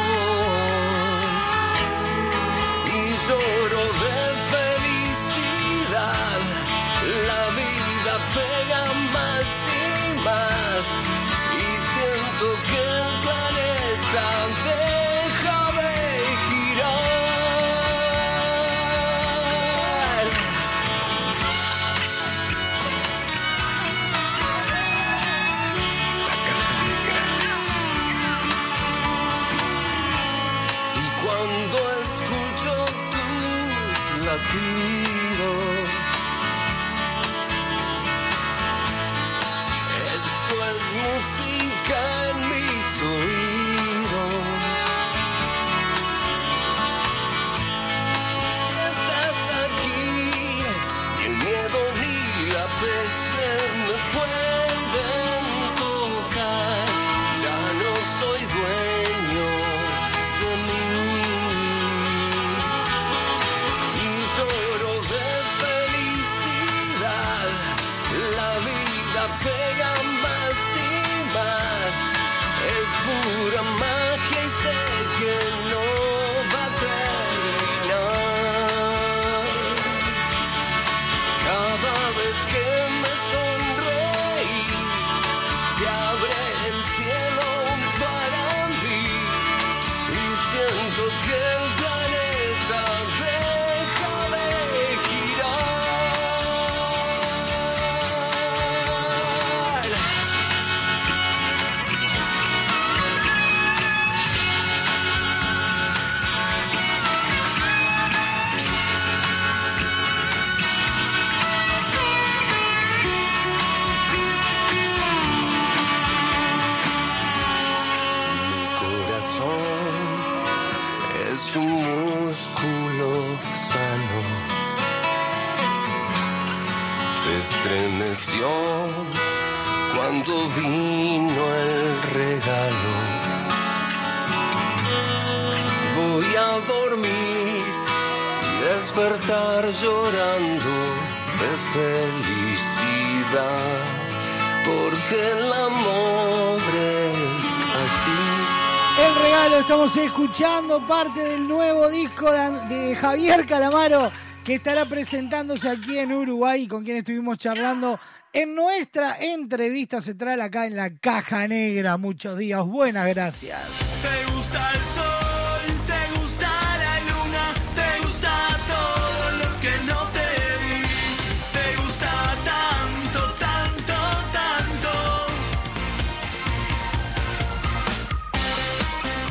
Estremeció cuando vino el regalo. Voy a dormir y despertar llorando de felicidad, porque el amor es así. El regalo, estamos escuchando parte del nuevo disco de Javier Calamaro que estará presentándose aquí en Uruguay con quien estuvimos charlando en nuestra entrevista central acá en la Caja Negra. Muchos días, buenas gracias.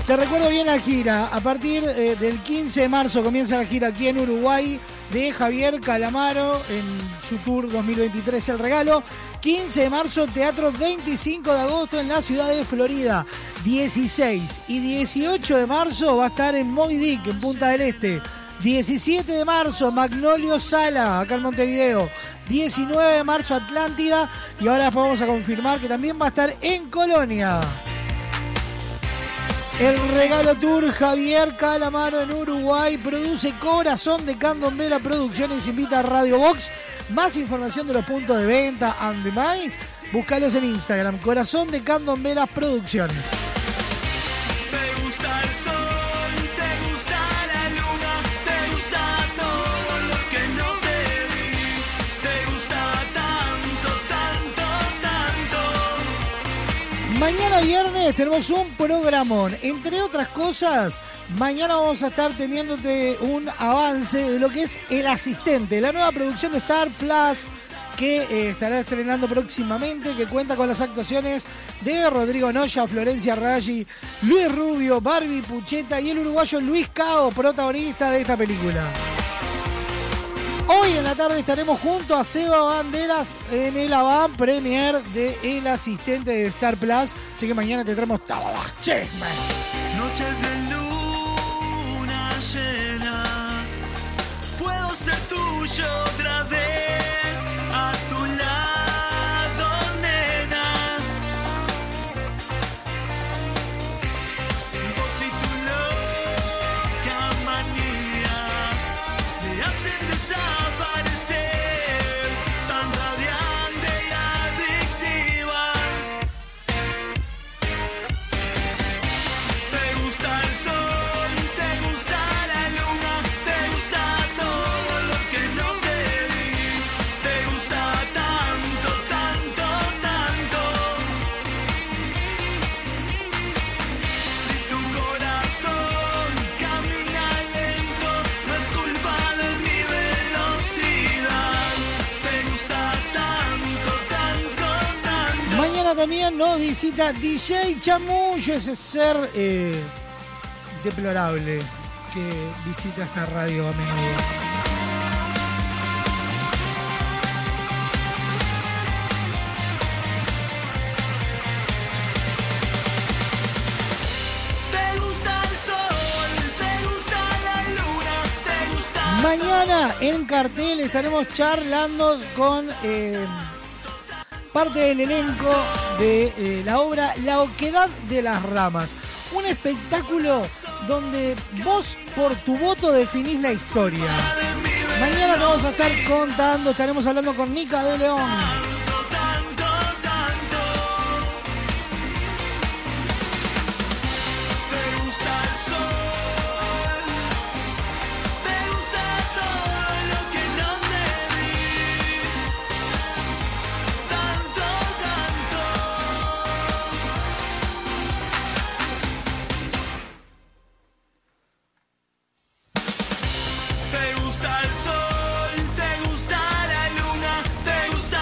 Te recuerdo bien la gira. A partir eh, del 15 de marzo comienza la gira aquí en Uruguay de Javier Calamaro en su tour 2023 El Regalo. 15 de marzo, teatro 25 de agosto en la ciudad de Florida. 16 y 18 de marzo va a estar en Moby Dick, en Punta del Este. 17 de marzo, Magnolio Sala, acá en Montevideo. 19 de marzo, Atlántida. Y ahora vamos a confirmar que también va a estar en Colonia. El regalo tour Javier Calamaro en Uruguay produce Corazón de Candombera Producciones invita a Radio Box. Más información de los puntos de venta and demás, búscalos en Instagram. Corazón de Candomberas Producciones. Mañana viernes tenemos un programón. Entre otras cosas, mañana vamos a estar teniéndote un avance de lo que es El Asistente, la nueva producción de Star Plus que eh, estará estrenando próximamente, que cuenta con las actuaciones de Rodrigo Noya, Florencia Raggi, Luis Rubio, Barbie Pucheta y el uruguayo Luis Cao, protagonista de esta película. Hoy en la tarde estaremos junto a Seba Banderas en el avant premier de El Asistente de Star Plus. Así que mañana te traemos todos los. Noches de luna llena, puedo ser tuyo otra vez también nos visita DJ Chamullo, ese ser eh, deplorable que visita esta radio a menudo. Te gusta el sol, te gusta la luna, te gusta Mañana en cartel estaremos charlando con eh, parte del elenco de eh, la obra La Oquedad de las Ramas. Un espectáculo donde vos por tu voto definís la historia. Mañana te vamos a estar contando, estaremos hablando con Nica de León.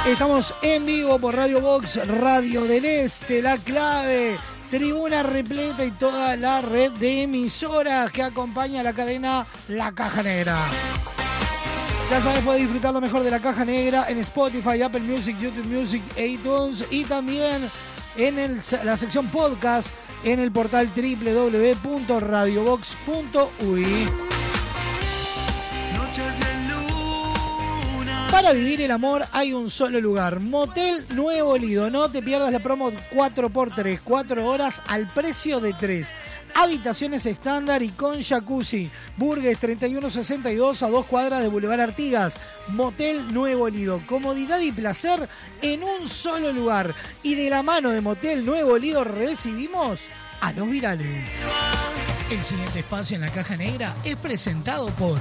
Estamos en vivo por Radio Box, Radio del Este, La Clave, Tribuna Repleta y toda la red de emisoras que acompaña a la cadena La Caja Negra. Ya sabes, puedes disfrutar lo mejor de La Caja Negra en Spotify, Apple Music, YouTube Music, iTunes y también en la sección podcast en el portal www.radiobox.uy. Para vivir el amor hay un solo lugar, Motel Nuevo Lido. No te pierdas la promo 4x3, 4 horas al precio de 3. Habitaciones estándar y con jacuzzi. Burgues 3162 a dos cuadras de Boulevard Artigas. Motel Nuevo Lido. Comodidad y placer en un solo lugar. Y de la mano de Motel Nuevo Lido recibimos a los virales. El siguiente espacio en la caja negra es presentado por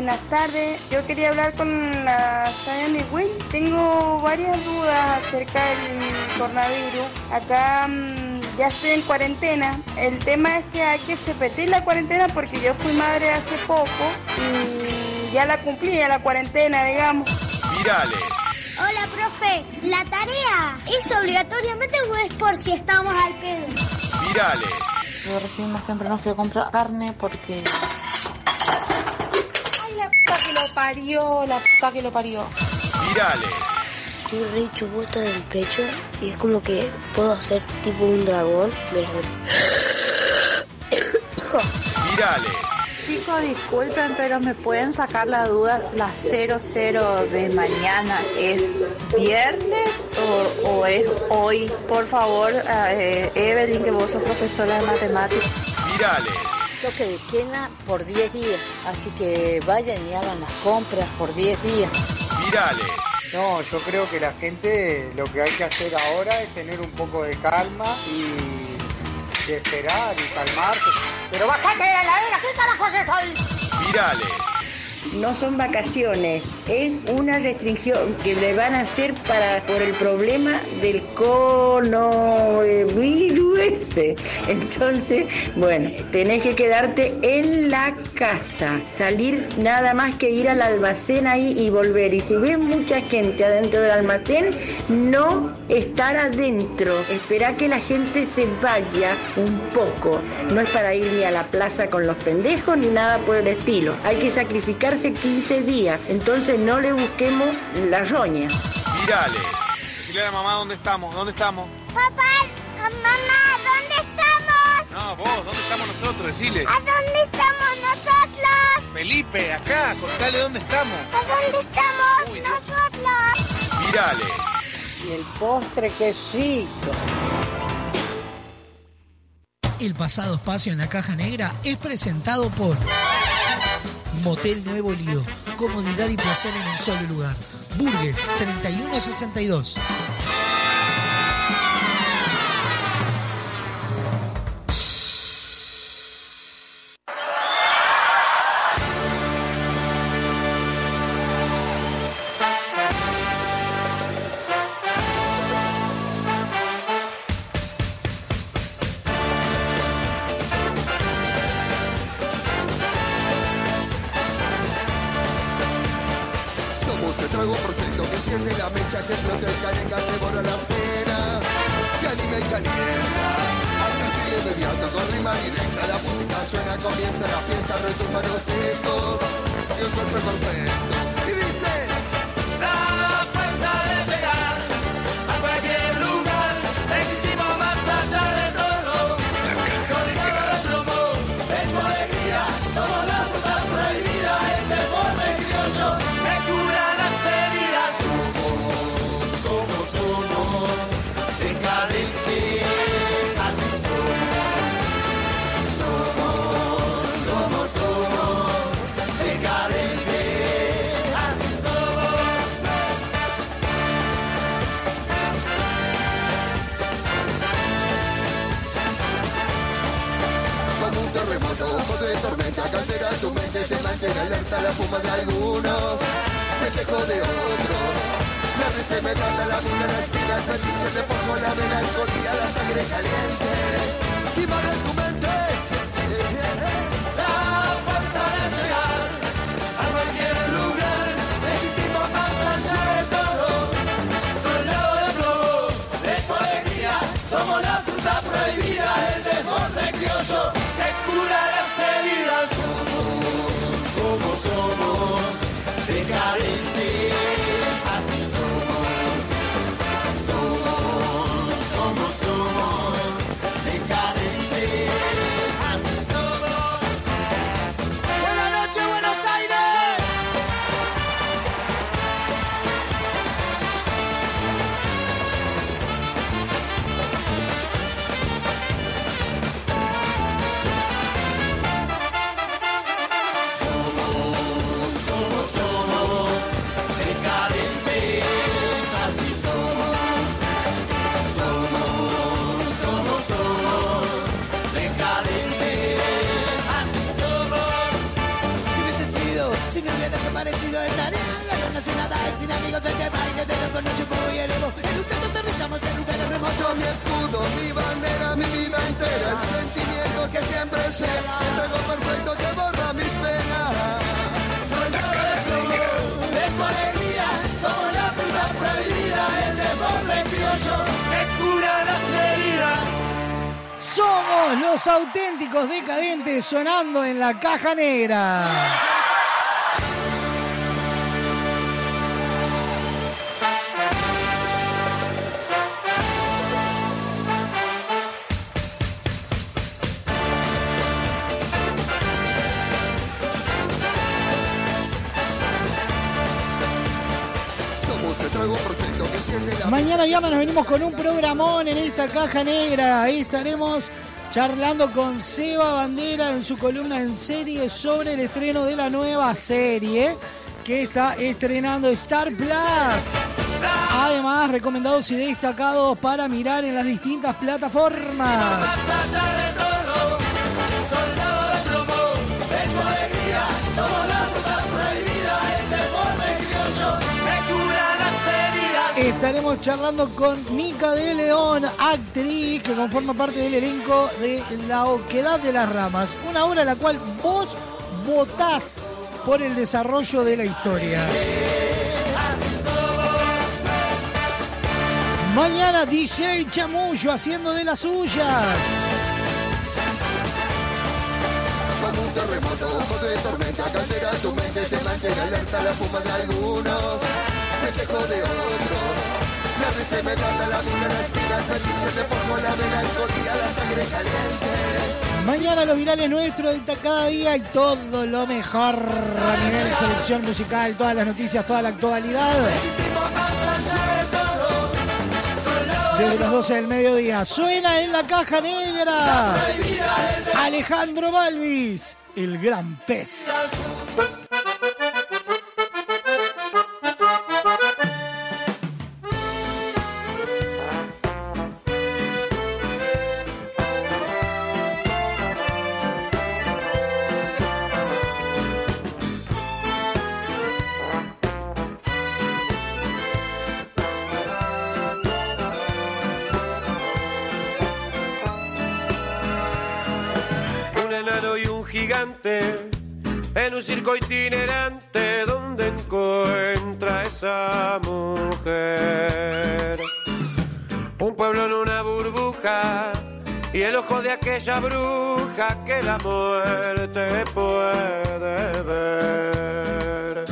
Buenas tardes. Yo quería hablar con la Sayane Wayne. Tengo varias dudas acerca del coronavirus. Acá mm, ya estoy en cuarentena. El tema es que hay que repetir la cuarentena porque yo fui madre hace poco y ya la cumplí, ya la cuarentena, digamos. Virales. Hola, profe. ¿La tarea es obligatoriamente o es por si estamos al pedo? Virales. Yo recién más temprano fui a comprar carne porque... Ay, la puta que lo parió, la puta que lo parió. Virales. Estoy re chubota del pecho y es como que puedo hacer tipo un dragón. Mira, mira. Virales. Chicos, disculpen, pero me pueden sacar la duda. ¿La 00 de mañana es viernes o, o es hoy? Por favor, eh, Evelyn, que vos sos profesora de matemáticas. Virales. Toque de quena por 10 días, así que vayan y hagan las compras por 10 días. Virales. No, yo creo que la gente lo que hay que hacer ahora es tener un poco de calma y de esperar y calmarse. Pero bajate de la heladera, ¿qué carajos es ahí? Virales. No son vacaciones, es una restricción que le van a hacer para por el problema del coronavirus. Entonces, bueno, tenés que quedarte en la casa, salir nada más que ir al almacén ahí y volver. Y si ves mucha gente adentro del almacén, no estar adentro. Esperá que la gente se vaya un poco. No es para ir ni a la plaza con los pendejos ni nada por el estilo. Hay que sacrificarse 15 días. Entonces no le busquemos la roña. Virales. Dile a la mamá dónde estamos, dónde estamos. Papá, mamá, ¿dónde estamos? No, vos, ¿dónde estamos nosotros? Decile. ¿A dónde estamos nosotros? Felipe, acá, contale dónde estamos. ¿A dónde estamos nosotros? Virales. Y el postre quesito. El pasado espacio en la caja negra es presentado por Motel Nuevo Lido. Comodidad y placer en un solo lugar. Burgues 3162. Mantiene alerta la fuma de algunos, festejo de otros. Risa y me trata la vida, la espina, el fetiche, me pongo la melancolía, la sangre caliente. Y de tu mente. Sin amigos, en que parque, te con noche, polvo y elevo. En un tanto aterrizamos en lugares remotos. Soy mi escudo, mi bandera, mi vida entera, el sentimiento que siempre llega, el trago perfecto que borra mis penas. Soy yo de plomo, de tu alegría, somos la fruta prohibida, el desborde criollo que cura las heridas. Somos los auténticos decadentes sonando en la caja negra. Mañana viernes nos venimos con un programón en esta caja negra. Ahí estaremos charlando con Seba Bandera en su columna en serie sobre el estreno de la nueva serie que está estrenando Star Plus. Además, recomendados y destacados para mirar en las distintas plataformas. Estaremos charlando con Mica de León, actriz que conforma parte del elenco de La Oquedad de las Ramas. Una obra en la cual vos votás por el desarrollo de la historia. Mañana DJ Chamullo haciendo de las suyas. Me risa me la vida, la espina, el fetiche, pongo la melancolía, la sangre caliente. Mañana los virales nuestros de cada día y todo lo mejor a nivel selección musical, todas las noticias, toda la actualidad. Desde las 12 del mediodía suena en la caja negra Alejandro Balvis, el gran pez. Un circo itinerante donde encuentra esa mujer. Un pueblo en una burbuja y el ojo de aquella bruja que la muerte puede ver.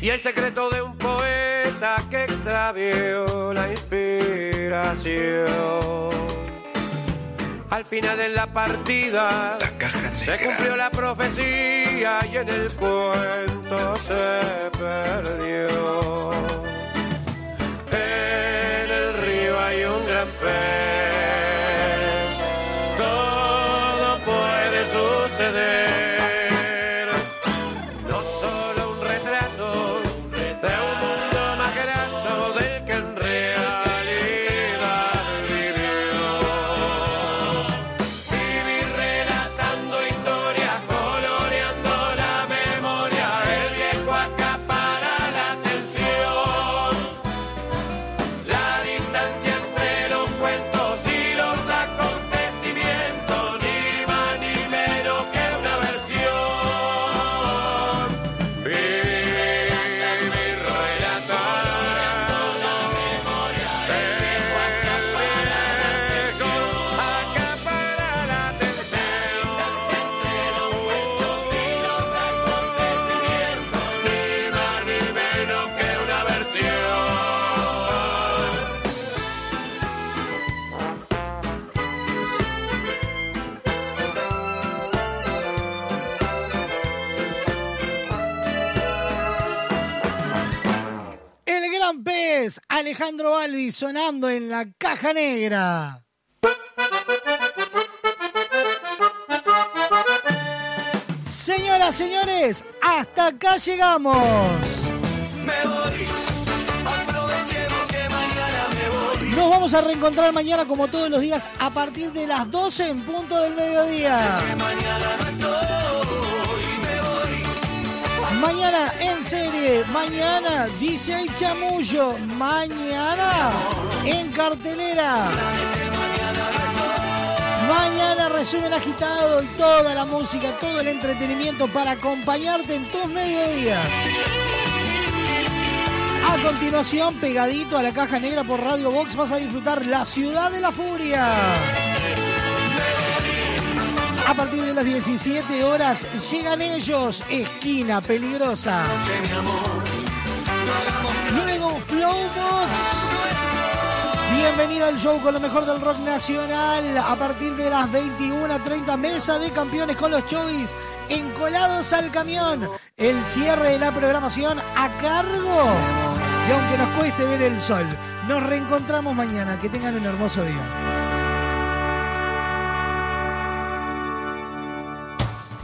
Y el secreto de un poeta que extravió la inspiración. Al final en la partida se cumplió la profecía y en el cuento se perdió. En el río hay un gran pez, Sonando en la caja negra. Señoras, señores, hasta acá llegamos. Me voy, aprovechemos que mañana me voy. Nos vamos a reencontrar mañana como todos los días a partir de las 12 en punto del mediodía. Mañana no. Mañana en serie, mañana DJ Chamullo, mañana en cartelera. Mañana resumen agitado y toda la música, todo el entretenimiento para acompañarte en tus mediodías. A continuación, pegadito a la caja negra por Radio Box, vas a disfrutar La Ciudad de la Furia. A partir de las 17 horas llegan ellos, esquina peligrosa. Luego Flowbox. Bienvenido al show con lo mejor del rock nacional. A partir de las 21.30, mesa de campeones con los chovis encolados al camión. El cierre de la programación a cargo. Y aunque nos cueste ver el sol, nos reencontramos mañana. Que tengan un hermoso día.